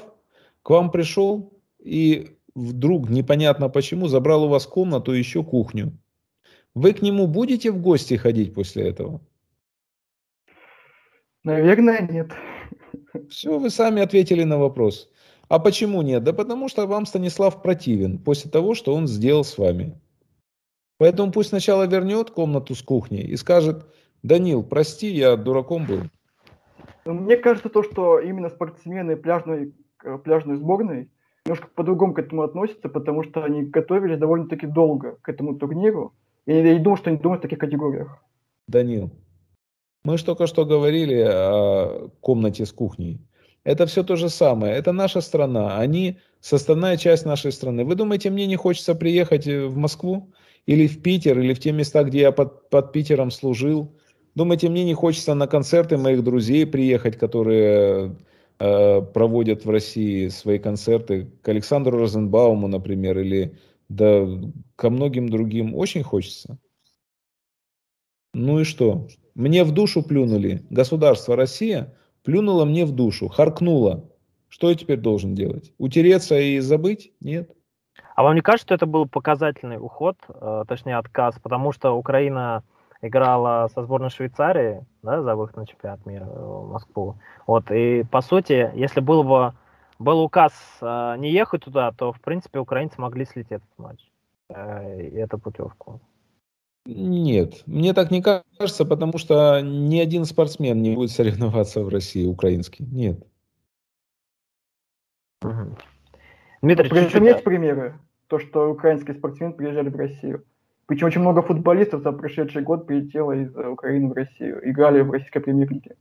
к вам пришел и вдруг непонятно почему забрал у вас комнату и еще кухню. Вы к нему будете в гости ходить после этого? Наверное, нет. Все, вы сами ответили на вопрос. А почему нет? Да потому что вам Станислав противен после того, что он сделал с вами. Поэтому пусть сначала вернет комнату с кухней и скажет, Данил, прости, я дураком был. Мне кажется, то, что именно спортсмены пляжной, э, пляжной сборной немножко по-другому к этому относятся, потому что они готовились довольно-таки долго к этому турниру. Я не думаю, что они думают в таких категориях. Данил, мы же только что говорили о комнате с кухней. Это все то же самое. Это наша страна. Они составная часть нашей страны. Вы думаете, мне не хочется приехать в Москву? Или в Питер, или в те места, где я под, под Питером служил? Думаете, мне не хочется на концерты моих друзей приехать, которые э, проводят в России свои концерты? К Александру Розенбауму, например, или да ко многим другим очень хочется. Ну и что? Мне в душу плюнули. Государство Россия плюнуло мне в душу, харкнуло. Что я теперь должен делать? Утереться и забыть? Нет. А вам не кажется, что это был показательный уход, э, точнее отказ, потому что Украина играла со сборной Швейцарии, да, за выход на чемпионат мира в Москву. Вот, и по сути, если было бы был указ э, не ехать туда, то, в принципе, украинцы могли слить этот матч э, и эту путевку. Нет, мне так не кажется, потому что ни один спортсмен не будет соревноваться в России, украинский. Нет. Угу. Дмитрий, Причем есть примеры, то, что украинские спортсмены приезжали в Россию. Причем очень много футболистов за прошедший год прилетело из Украины в Россию, играли в российской премьер-лиге.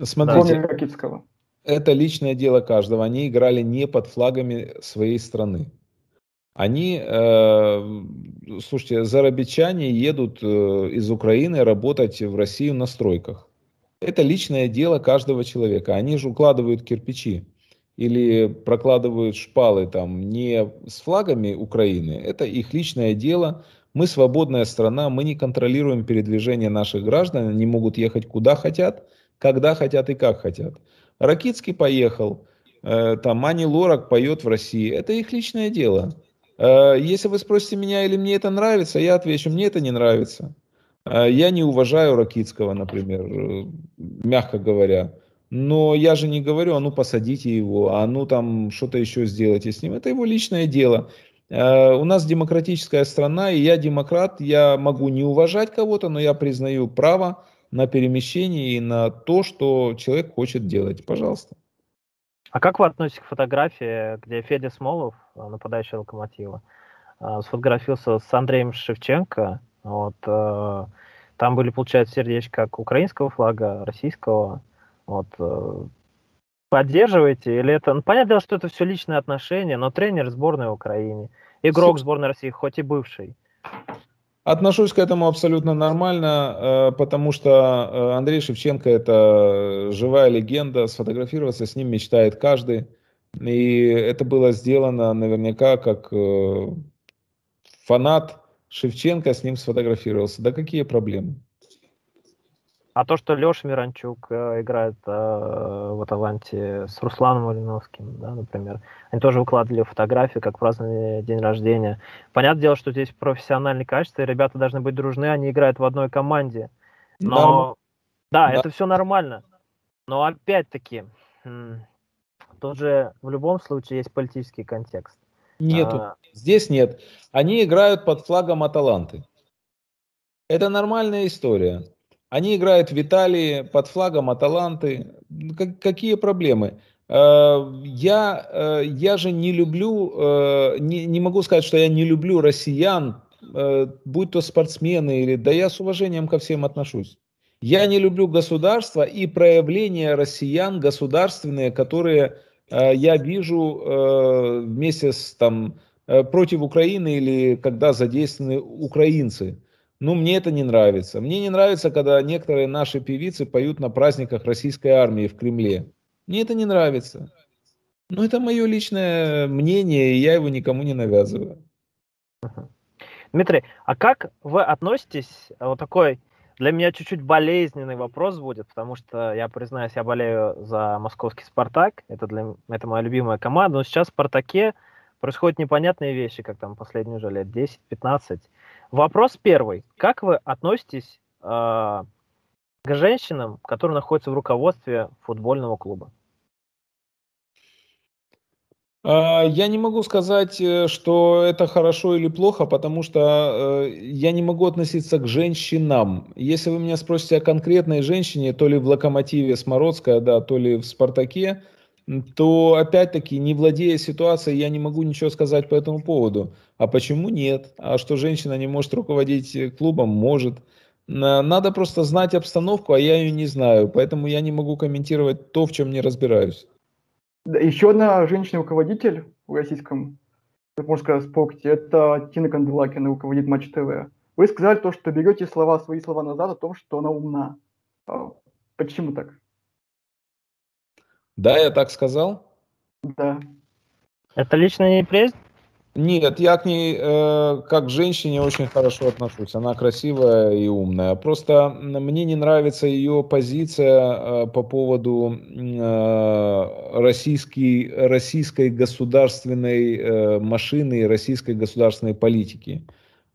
Смотрите, Ракитского это личное дело каждого. Они играли не под флагами своей страны. Они, э, слушайте, зарабичане едут э, из Украины работать в Россию на стройках. Это личное дело каждого человека. Они же укладывают кирпичи или прокладывают шпалы там не с флагами Украины. Это их личное дело. Мы свободная страна, мы не контролируем передвижение наших граждан. Они могут ехать куда хотят, когда хотят и как хотят. Ракицкий поехал, э, там Ани Лорак поет в России. Это их личное дело. Э, если вы спросите меня, или мне это нравится, я отвечу, мне это не нравится. Э, я не уважаю Ракицкого, например, мягко говоря. Но я же не говорю, а ну посадите его, а ну там что-то еще сделайте с ним. Это его личное дело. У нас демократическая страна, и я демократ, я могу не уважать кого-то, но я признаю право на перемещение и на то, что человек хочет делать. Пожалуйста. А как вы относитесь к фотографии, где Федя Смолов, э, нападающий локомотива, э, сфотографился с Андреем Шевченко? Вот, э, там были, получается, сердечки как украинского флага, российского. Вот, поддерживаете? Или это... Ну, понятно, что это все личные отношения, но тренер сборной Украины, игрок сборной России, хоть и бывший. Отношусь к этому абсолютно нормально, э, потому что э, Андрей Шевченко это живая легенда, сфотографироваться с ним мечтает каждый. И это было сделано наверняка как э, фанат Шевченко с ним сфотографировался. Да какие проблемы? А то, что Леша Миранчук э, играет э, в Аталанте с Русланом Малиновским, да, например, они тоже выкладывали фотографии, как праздновали день рождения. Понятное дело, что здесь профессиональные качества, и ребята должны быть дружны, они играют в одной команде. Но да, да, это все нормально. Но опять-таки, тут же в любом случае есть политический контекст. Нету. А... Здесь нет. Они играют под флагом Аталанты. Это нормальная история. Они играют в Италии под флагом Аталанты. Как, какие проблемы? Э, я, э, я же не люблю, э, не, не могу сказать, что я не люблю россиян, будь то спортсмены или... Да я с уважением ко всем отношусь. Я не люблю государство и проявления россиян государственные, которые я вижу вместе с там против Украины или когда задействованы украинцы. Ну, мне это не нравится. Мне не нравится, когда некоторые наши певицы поют на праздниках российской армии в Кремле. Мне это не нравится. Но это мое личное мнение, и я его никому не навязываю. Дмитрий, а как вы относитесь, вот такой для меня чуть-чуть болезненный вопрос будет, потому что я признаюсь, я болею за московский Спартак, это, для, это моя любимая команда, но сейчас в Спартаке происходят непонятные вещи, как там последние уже лет 10-15. Вопрос первый. Как вы относитесь э, к женщинам, которые находятся в руководстве футбольного клуба? А, я не могу сказать, э, что это хорошо или плохо, потому что э, я не могу относиться к женщинам. Если вы меня спросите о конкретной женщине, то ли в «Локомотиве» Смородская, да, то ли в «Спартаке», то опять-таки, не владея ситуацией, я не могу ничего сказать по этому поводу. А почему нет? А что женщина не может руководить э, клубом? Может. Надо просто знать обстановку, а я ее не знаю, поэтому я не могу комментировать то, в чем не разбираюсь. Еще одна женщина-руководитель в российском, можно спорте, это Тина Канделакина, руководит Матч ТВ. Вы сказали то, что берете слова, свои слова назад о том, что она умна. А почему так? Да, я так сказал? Да. Это личная неприязнь? Нет, я к ней э, как к женщине очень хорошо отношусь. Она красивая и умная. Просто мне не нравится ее позиция э, по поводу э, российской, российской государственной э, машины и российской государственной политики.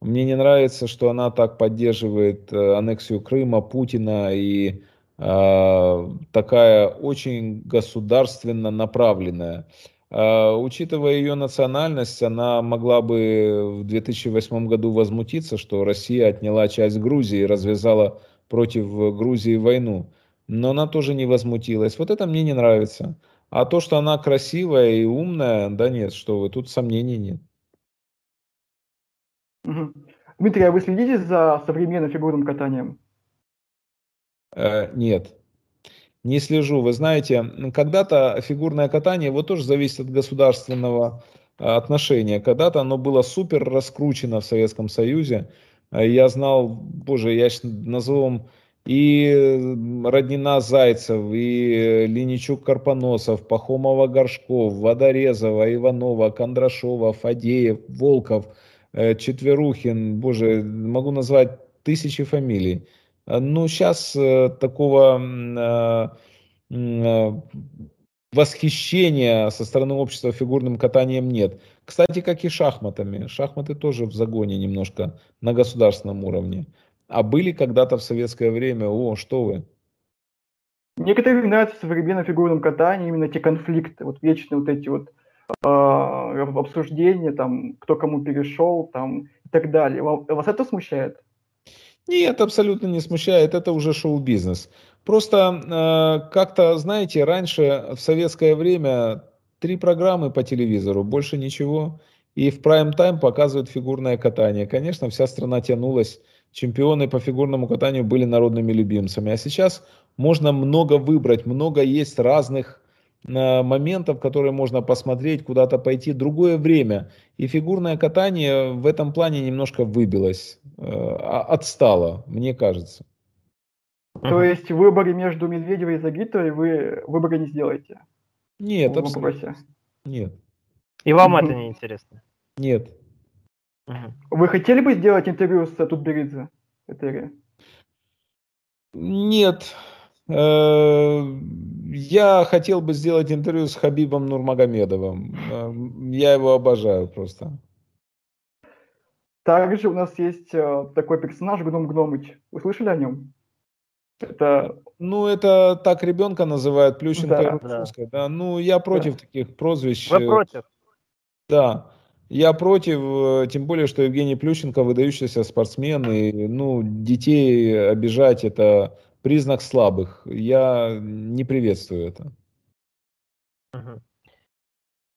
Мне не нравится, что она так поддерживает э, аннексию Крыма, Путина и э, такая очень государственно направленная. А, учитывая ее национальность, она могла бы в 2008 году возмутиться, что Россия отняла часть Грузии и развязала против Грузии войну. Но она тоже не возмутилась. Вот это мне не нравится. А то, что она красивая и умная, да нет, что вы, тут сомнений нет. Дмитрий, а вы следите за современным фигурным катанием? Э, нет не слежу. Вы знаете, когда-то фигурное катание, вот тоже зависит от государственного а, отношения. Когда-то оно было супер раскручено в Советском Союзе. А, я знал, боже, я назову и Роднина Зайцев, и Линичук Карпоносов, Пахомова Горшков, Водорезова, Иванова, Кондрашова, Фадеев, Волков, э, Четверухин, боже, могу назвать тысячи фамилий. Э, ну, сейчас э, такого э, восхищения со стороны общества фигурным катанием нет. Кстати, как и шахматами. Шахматы тоже в загоне немножко на государственном уровне. А были когда-то в советское время, о, что вы. Некоторым нравится в современном фигурном катании именно те конфликты, вот вечные вот эти вот э, обсуждения, там, кто кому перешел, там, и так далее. Вас это смущает? Нет, абсолютно не смущает, это уже шоу-бизнес. Просто э, как-то, знаете, раньше в советское время три программы по телевизору, больше ничего. И в прайм-тайм показывают фигурное катание. Конечно, вся страна тянулась. Чемпионы по фигурному катанию были народными любимцами. А сейчас можно много выбрать, много есть разных моментов, которые можно посмотреть, куда-то пойти. Другое время. И фигурное катание в этом плане немножко выбилось, э, а, отстало, мне кажется. То есть в выборе между Медведевой и Загитовой вы выбора не сделаете? Нет, абсолютно. Нет. И вам это не интересно? Нет. Вы хотели бы сделать интервью с Тутберидзе? Нет. Э, я хотел бы сделать интервью с Хабибом Нурмагомедовым. Э, я его обожаю просто. Также у нас есть э, такой персонаж Гном Гномыч. Вы слышали о нем? Это... Ну, это так ребенка называют, Плющенко да, Да. да. Ну, я против да. таких прозвищ. Вы против? Да. Я против, тем более, что Евгений Плющенко выдающийся спортсмен, и ну, детей обижать это признак слабых. Я не приветствую это.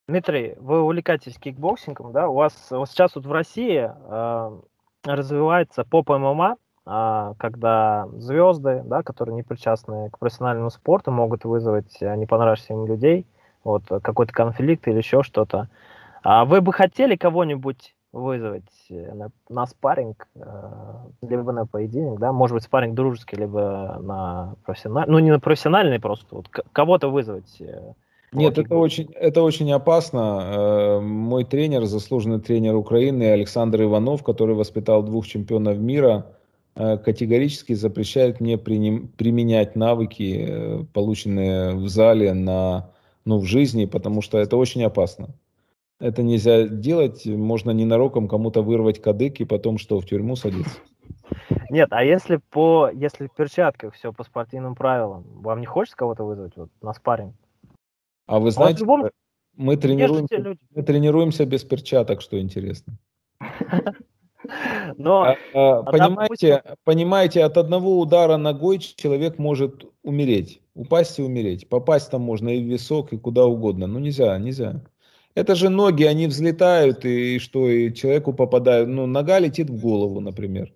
Дмитрий, вы увлекаетесь кикбоксингом, да? У вас вот сейчас вот в России э, развивается поп ММА, э, когда звезды, да, которые не причастны к профессиональному спорту, могут вызвать э, не понравившихся им людей, вот какой-то конфликт или еще что-то. А вы бы хотели кого-нибудь вызвать э, на, на спарринг, э, либо на поединок, да, может быть, спарринг дружеский, либо на профессиональный, ну, не на профессиональный просто, вот кого-то вызвать. Э, Нет, это очень, это очень опасно. Мой тренер, заслуженный тренер Украины Александр Иванов, который воспитал двух чемпионов мира, категорически запрещает мне применять навыки, полученные в зале, на, ну, в жизни, потому что это очень опасно. Это нельзя делать, можно ненароком кому-то вырвать кадык и потом что, в тюрьму садиться? Нет, а если по, если в перчатках все по спортивным правилам, вам не хочется кого-то вызвать вот, на спарринг? А вы знаете, а вот мы, тренируемся, мы тренируемся без перчаток, что интересно. Но, а, а, а понимаете, допустим... понимаете, от одного удара ногой человек может умереть, упасть и умереть. Попасть там можно и в висок, и куда угодно. Ну нельзя, нельзя. Это же ноги, они взлетают, и, что, и человеку попадают, ну, нога летит в голову, например.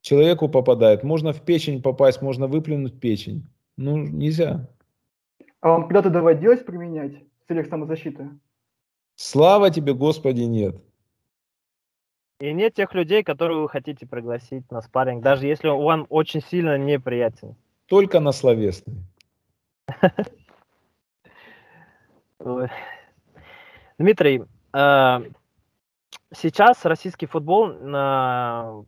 Человеку попадает, можно в печень попасть, можно выплюнуть печень. Ну, нельзя. А вам когда-то доводилось применять в целях самозащиты? Слава тебе, Господи, нет. И нет тех людей, которые вы хотите пригласить на спарринг, даже если он вам очень сильно неприятен. Только на словесный. *laughs* Дмитрий, э, сейчас российский футбол, э,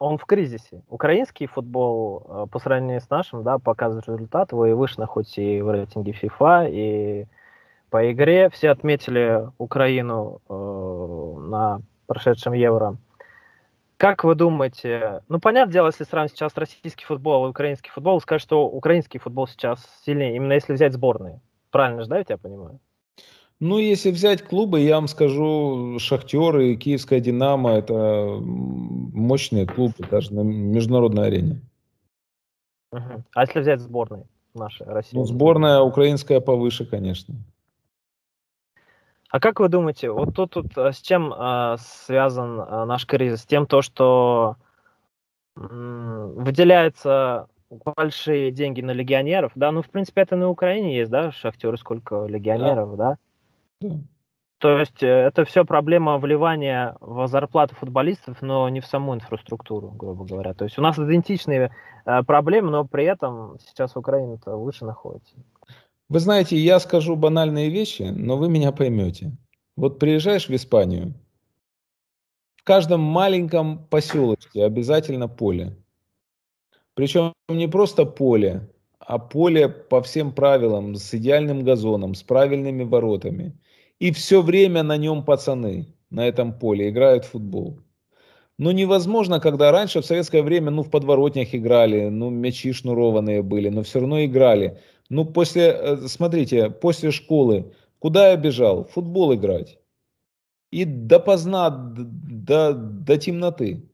он в кризисе. Украинский футбол э, по сравнению с нашим, да, показывает результат. Вы вышли хоть и в рейтинге FIFA, и по игре. Все отметили Украину на прошедшем Евро. Как вы думаете, ну, понятное дело, если сравнить сейчас российский футбол и украинский футбол, сказать, что украинский футбол сейчас сильнее, именно если взять сборные. Правильно же, да, я тебя понимаю? Ну, если взять клубы, я вам скажу, Шахтер и Киевская Динамо – это мощные клубы даже на международной арене. Угу. А если взять сборные наши, России? Ну, сборная украинская повыше, конечно. А как вы думаете, вот тут, тут а, с чем э, связан э, наш кризис? С тем, то, что э, выделяются большие деньги на легионеров, да, ну, в принципе, это на Украине есть, да, шахтеры, сколько легионеров, да, да? То есть э, это все проблема вливания в зарплату футболистов, но не в саму инфраструктуру, грубо говоря. То есть у нас идентичные э, проблемы, но при этом сейчас Украина-то лучше находится. Вы знаете, я скажу банальные вещи, но вы меня поймете. Вот приезжаешь в Испанию, в каждом маленьком поселочке обязательно поле. Причем не просто поле, а поле по всем правилам, с идеальным газоном, с правильными воротами – и все время на нем пацаны на этом поле играют в футбол. Ну, невозможно, когда раньше в советское время, ну, в подворотнях играли, ну, мячи шнурованные были, но все равно играли. Ну, после, э, смотрите, после школы, куда я бежал? Футбол играть. И допоздна, до, до темноты.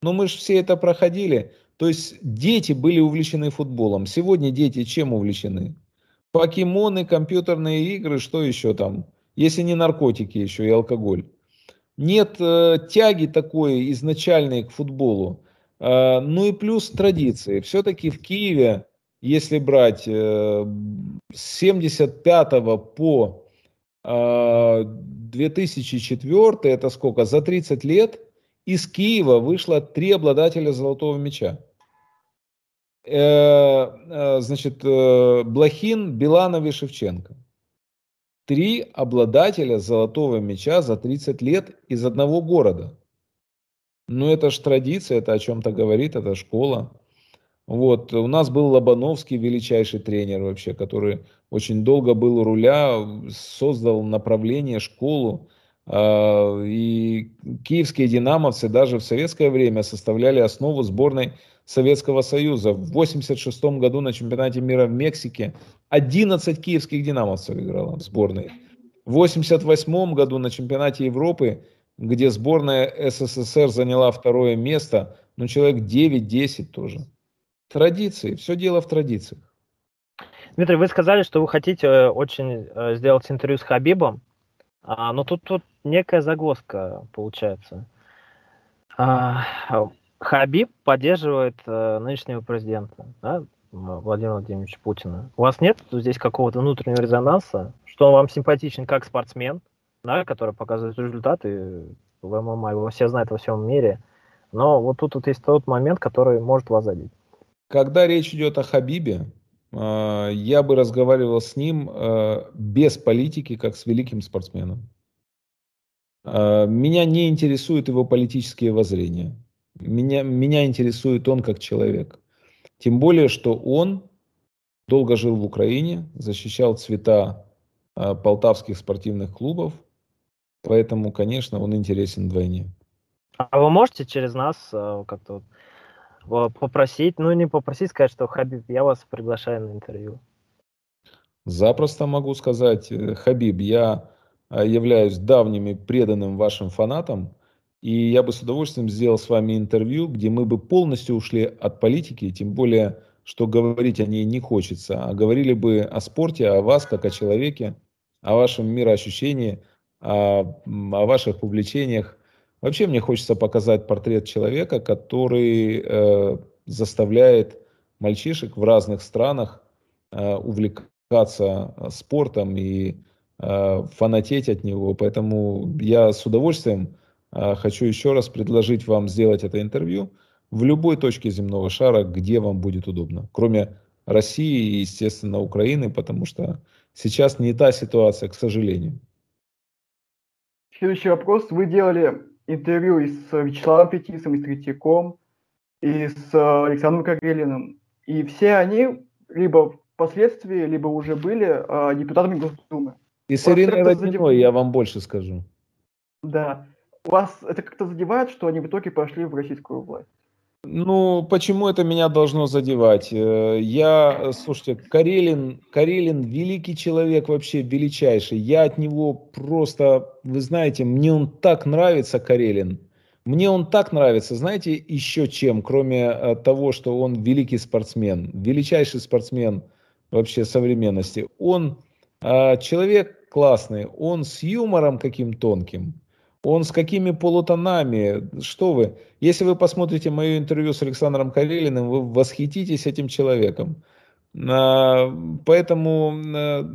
Но мы же все это проходили. То есть дети были увлечены футболом. Сегодня дети чем увлечены? Покемоны, компьютерные игры, что еще там? Если не наркотики еще и алкоголь. Нет э, тяги такой изначальной к футболу. Э, ну и плюс традиции. Все-таки в Киеве, если брать э, с 75 по э, 2004, это сколько, за 30 лет, из Киева вышло три обладателя золотого мяча. Э, э, значит, э, Блохин, Биланов и Шевченко. Три обладателя золотого мяча за 30 лет из одного города. Ну, это ж традиция, это о чем-то говорит, это школа. Вот, у нас был Лобановский, величайший тренер вообще, который очень долго был у руля, создал направление, школу. А, и киевские динамовцы даже в советское время составляли основу сборной Советского Союза. В 1986 году на чемпионате мира в Мексике 11 киевских динамовцев играло в сборной. В 1988 году на чемпионате Европы, где сборная СССР заняла второе место, ну, человек 9-10 тоже. Традиции, все дело в традициях. Дмитрий, вы сказали, что вы хотите э, очень э, сделать интервью с Хабибом, а, но тут, тут некая загвоздка получается. Хабиб поддерживает а, нынешнего президента, да, Владимира Владимировича Путина. У вас нет здесь какого-то внутреннего резонанса, что он вам симпатичен как спортсмен, да, который показывает результаты в ММА, его все знают во всем мире, но вот тут вот есть тот момент, который может вас задеть. Когда речь идет о Хабибе, а, я бы разговаривал с ним а, без политики, как с великим спортсменом. А, меня не интересуют его политические воззрения. Меня, меня интересует он как человек. Тем более, что он долго жил в Украине, защищал цвета полтавских спортивных клубов, поэтому, конечно, он интересен вдвойне. А вы можете через нас как-то попросить, ну не попросить, сказать, что Хабиб, я вас приглашаю на интервью. Запросто могу сказать, э, Хабиб, я э, являюсь давним и преданным вашим фанатом, и я бы с удовольствием сделал с вами интервью, где мы бы полностью ушли от политики, тем более, что говорить о ней не хочется, а говорили бы о спорте, о вас как о человеке, о вашем мироощущении, о, о ваших увлечениях, Вообще мне хочется показать портрет человека, который э, заставляет мальчишек в разных странах э, увлекаться э, спортом и э, фанатеть от него. Поэтому я с удовольствием хочу еще раз предложить вам сделать это интервью в любой точке земного шара, где вам будет удобно. Кроме России и, естественно, Украины, потому что сейчас не та ситуация, к сожалению. Следующий вопрос. Вы делали интервью и с Вячеславом Петисом, и с Третьяком, и с Александром Карелиным. И все они либо впоследствии, либо уже были э, депутатами Госдумы. И с Ириной Родиной, задев... я вам больше скажу. Да. Вас это как-то задевает, что они в итоге пошли в российскую власть? Ну, почему это меня должно задевать? Э, я, слушайте, Карелин, Карелин великий человек вообще, величайший. Я от него просто, вы знаете, мне он так нравится, Карелин. Мне он так нравится, знаете, еще чем, кроме э, того, что он великий спортсмен, величайший спортсмен вообще современности. Он э, человек классный, он с юмором каким тонким. Он с какими полутонами? Что вы? Если вы посмотрите мое интервью с Александром Карелиным, вы восхититесь этим человеком. А, поэтому, а,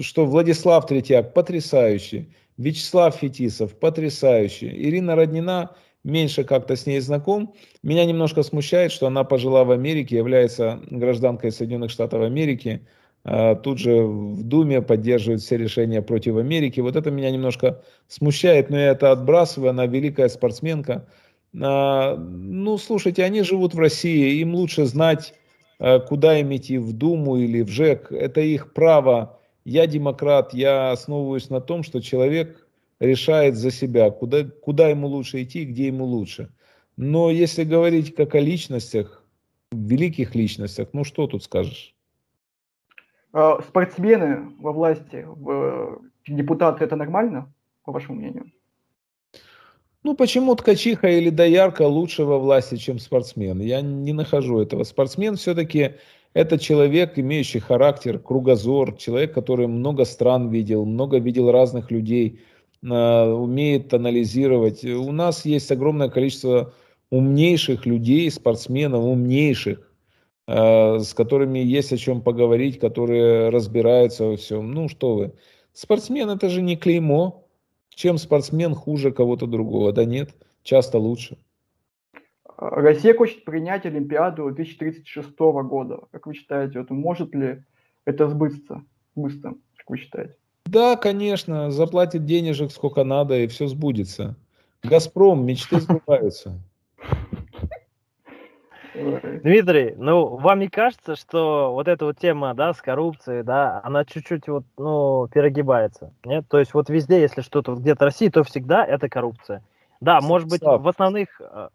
что Владислав Третьяк потрясающий, Вячеслав Фетисов потрясающий, Ирина Роднина меньше как-то с ней знаком. Меня немножко смущает, что она пожила в Америке, является гражданкой Соединенных Штатов Америки. А, тут же в Думе поддерживают все решения против Америки. Вот это меня немножко смущает, но я это отбрасываю, она великая спортсменка. А, ну, слушайте, они живут в России, им лучше знать, а, куда им идти, в Думу или в ЖЭК. Это их право. Я демократ, я основываюсь на том, что человек решает за себя, куда, куда ему лучше идти, где ему лучше. Но если говорить как о личностях, великих личностях, ну что тут скажешь? А, спортсмены во власти, депутаты, это нормально, по вашему мнению? Ну, почему ткачиха или доярка лучше во власти, чем спортсмен? Я не нахожу этого. Спортсмен все-таки это человек, имеющий характер, кругозор, человек, который много стран видел, много видел разных людей, а, умеет анализировать. У нас есть огромное количество умнейших людей, спортсменов, умнейших, Э, с которыми есть о чем поговорить, которые разбираются во всем. Ну что вы, спортсмен это же не клеймо. Чем спортсмен хуже кого-то другого? Да нет, часто лучше. Россия хочет принять Олимпиаду 2036 года. Как вы считаете, вот может ли это сбыться быстро, как вы считаете? Да, конечно, заплатит денежек сколько надо, и все сбудется. Газпром, мечты сбываются. Дмитрий, ну, вам не кажется, что вот эта вот тема, да, с коррупцией, да, она чуть-чуть вот, ну, перегибается, нет? То есть вот везде, если что-то где-то в России, то всегда это коррупция. Да, может быть, в основных, э,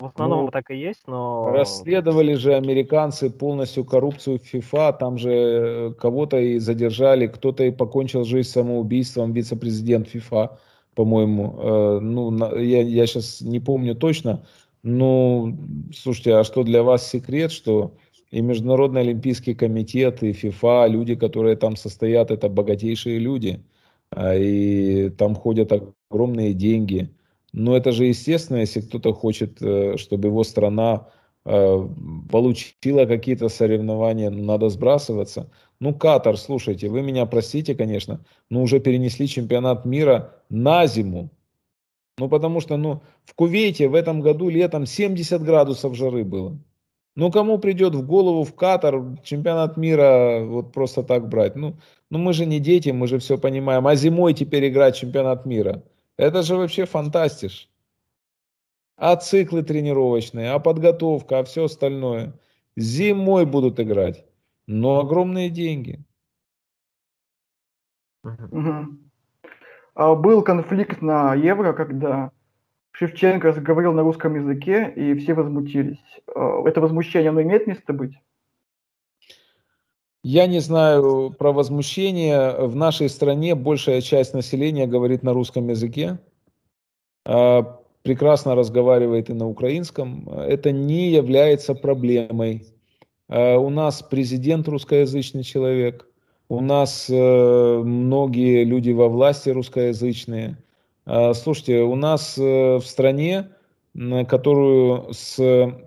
в основном ну, так и есть, но... Расследовали же американцы полностью коррупцию в ФИФА, там же э, кого-то и задержали, кто-то и покончил жизнь самоубийством, вице-президент ФИФА, по-моему. Э, ну, я, я сейчас не помню точно, ну, слушайте, а что для вас секрет, что и Международный Олимпийский комитет, и ФИФА, люди, которые там состоят, это богатейшие люди, а, и там ходят огромные деньги. Но это же естественно, если кто-то хочет, э, чтобы его страна э, получила какие-то соревнования, надо сбрасываться. Ну, Катар, слушайте, вы меня простите, конечно, но уже перенесли чемпионат мира на зиму. Ну, потому что, ну, в Кувейте в этом году летом 70 градусов жары было. Ну, кому придет в голову в Катар чемпионат мира вот просто так брать? Ну, ну мы же не дети, мы же все понимаем. А зимой теперь играть чемпионат мира. Это же вообще фантастиш. А циклы тренировочные, а подготовка, а все остальное. Зимой будут играть. Но огромные деньги. Угу. А был конфликт на Евро, когда Шевченко заговорил на русском языке, и все возмутились. А, это возмущение, оно имеет место быть? Я не знаю про возмущение. В нашей стране большая часть населения говорит на русском языке, а, прекрасно разговаривает и на украинском. Это не является проблемой. У нас президент русскоязычный человек – у нас э, многие люди во власти русскоязычные. Э, слушайте, у нас э, в стране, которую с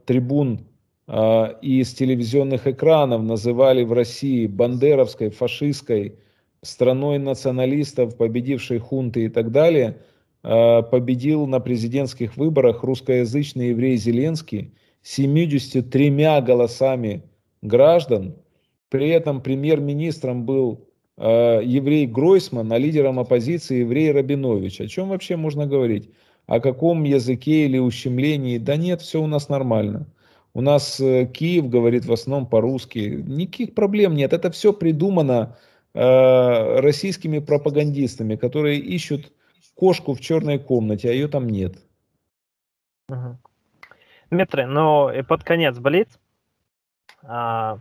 трибун э, и с телевизионных экранов называли в России бандеровской, фашистской, страной националистов, победившей хунты и так далее, э, победил на президентских выборах русскоязычный еврей Зеленский 73 голосами граждан – при этом премьер-министром был э, еврей Гройсман, а лидером оппозиции еврей Рабинович. О чем вообще можно говорить? О каком языке или ущемлении? Да нет, все у нас нормально. У нас э, Киев говорит в основном по-русски. Никаких проблем нет. Это все придумано э, российскими пропагандистами, которые ищут кошку в черной комнате, а ее там нет. Дмитрий, ну и под конец болит. А,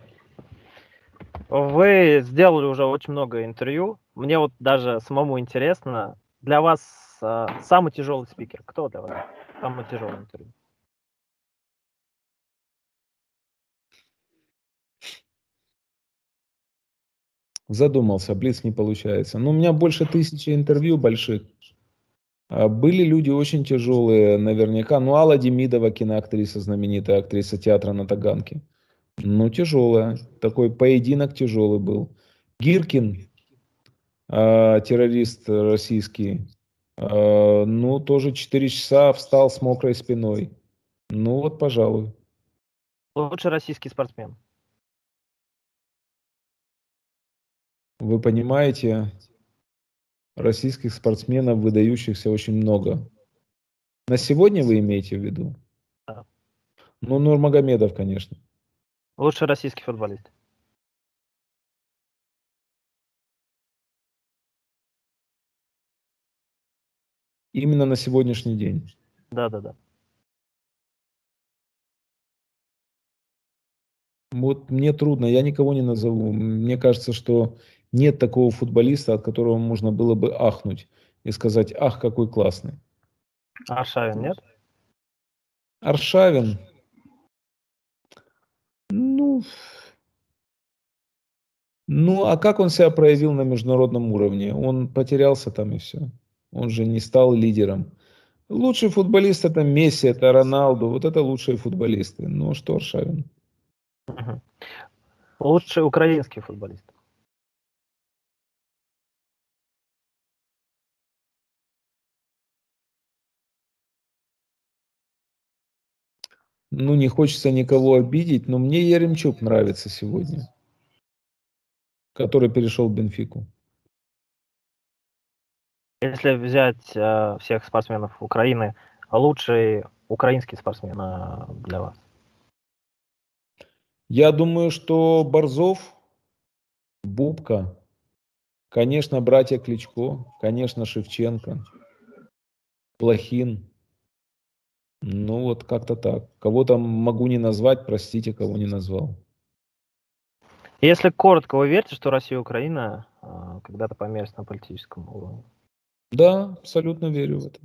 вы сделали уже очень много интервью. Мне вот даже самому интересно, для вас э, самый тяжелый спикер, кто для вас? Самый тяжелый интервью. Задумался, Блиц не получается. Но ну, у меня больше тысячи интервью больших. А были люди очень тяжелые, наверняка. Ну, Алла Демидова, киноактриса, знаменитая актриса театра на Таганке. Ну, тяжелая. Такой поединок тяжелый был. Гиркин, э, террорист российский, э, ну, тоже 4 часа встал с мокрой спиной. Ну, вот, пожалуй. Лучший российский спортсмен. Вы понимаете, российских спортсменов, выдающихся, очень много. На сегодня вы имеете в виду? Да. Ну, Нурмагомедов, конечно. Лучший российский футболист. Именно на сегодняшний день. Да, да, да. Вот мне трудно, я никого не назову. Мне кажется, что нет такого футболиста, от которого можно было бы ахнуть и сказать, ах, какой классный. Аршавин, нет? Аршавин, ну, ну, а как он себя проявил на международном уровне? Он потерялся там и все. Он же не стал лидером. Лучший футболист это Месси, это Роналду. Вот это лучшие футболисты. Ну, что Аршавин? Лучший украинский футболист. Ну, не хочется никого обидеть, но мне Яремчук нравится сегодня, который перешел в Бенфику. Если взять э, всех спортсменов Украины, лучший украинский спортсмен э, для вас? Я думаю, что Борзов, Бубка, конечно, братья Кличко, конечно, Шевченко, Плохин, Ну вот как-то так. Кого-то могу не назвать, простите, кого не назвал. Если коротко, вы верите, что Россия и Украина а, когда-то померятся на политическом уровне? Да, абсолютно верю в это.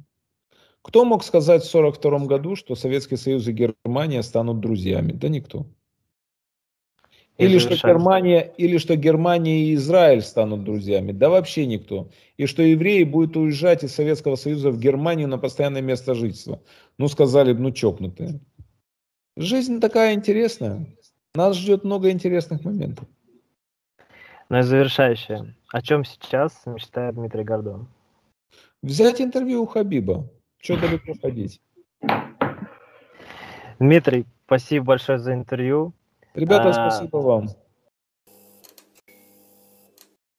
Кто мог сказать в 1942 году, что Советский Союз и Германия станут друзьями? Да никто. Или что, Германия, или что Германия и Израиль станут друзьями. Да вообще никто. И что евреи будут уезжать из Советского Союза в Германию на постоянное место жительства. Ну, сказали, ну, чокнутые. Жизнь такая интересная. Нас ждет много интересных моментов. Ну и завершающее. О чем сейчас мечтает Дмитрий Гордон? Взять интервью у Хабиба. Что далеко ходить? Дмитрий, спасибо большое за интервью. Ребята, а, спасибо вам.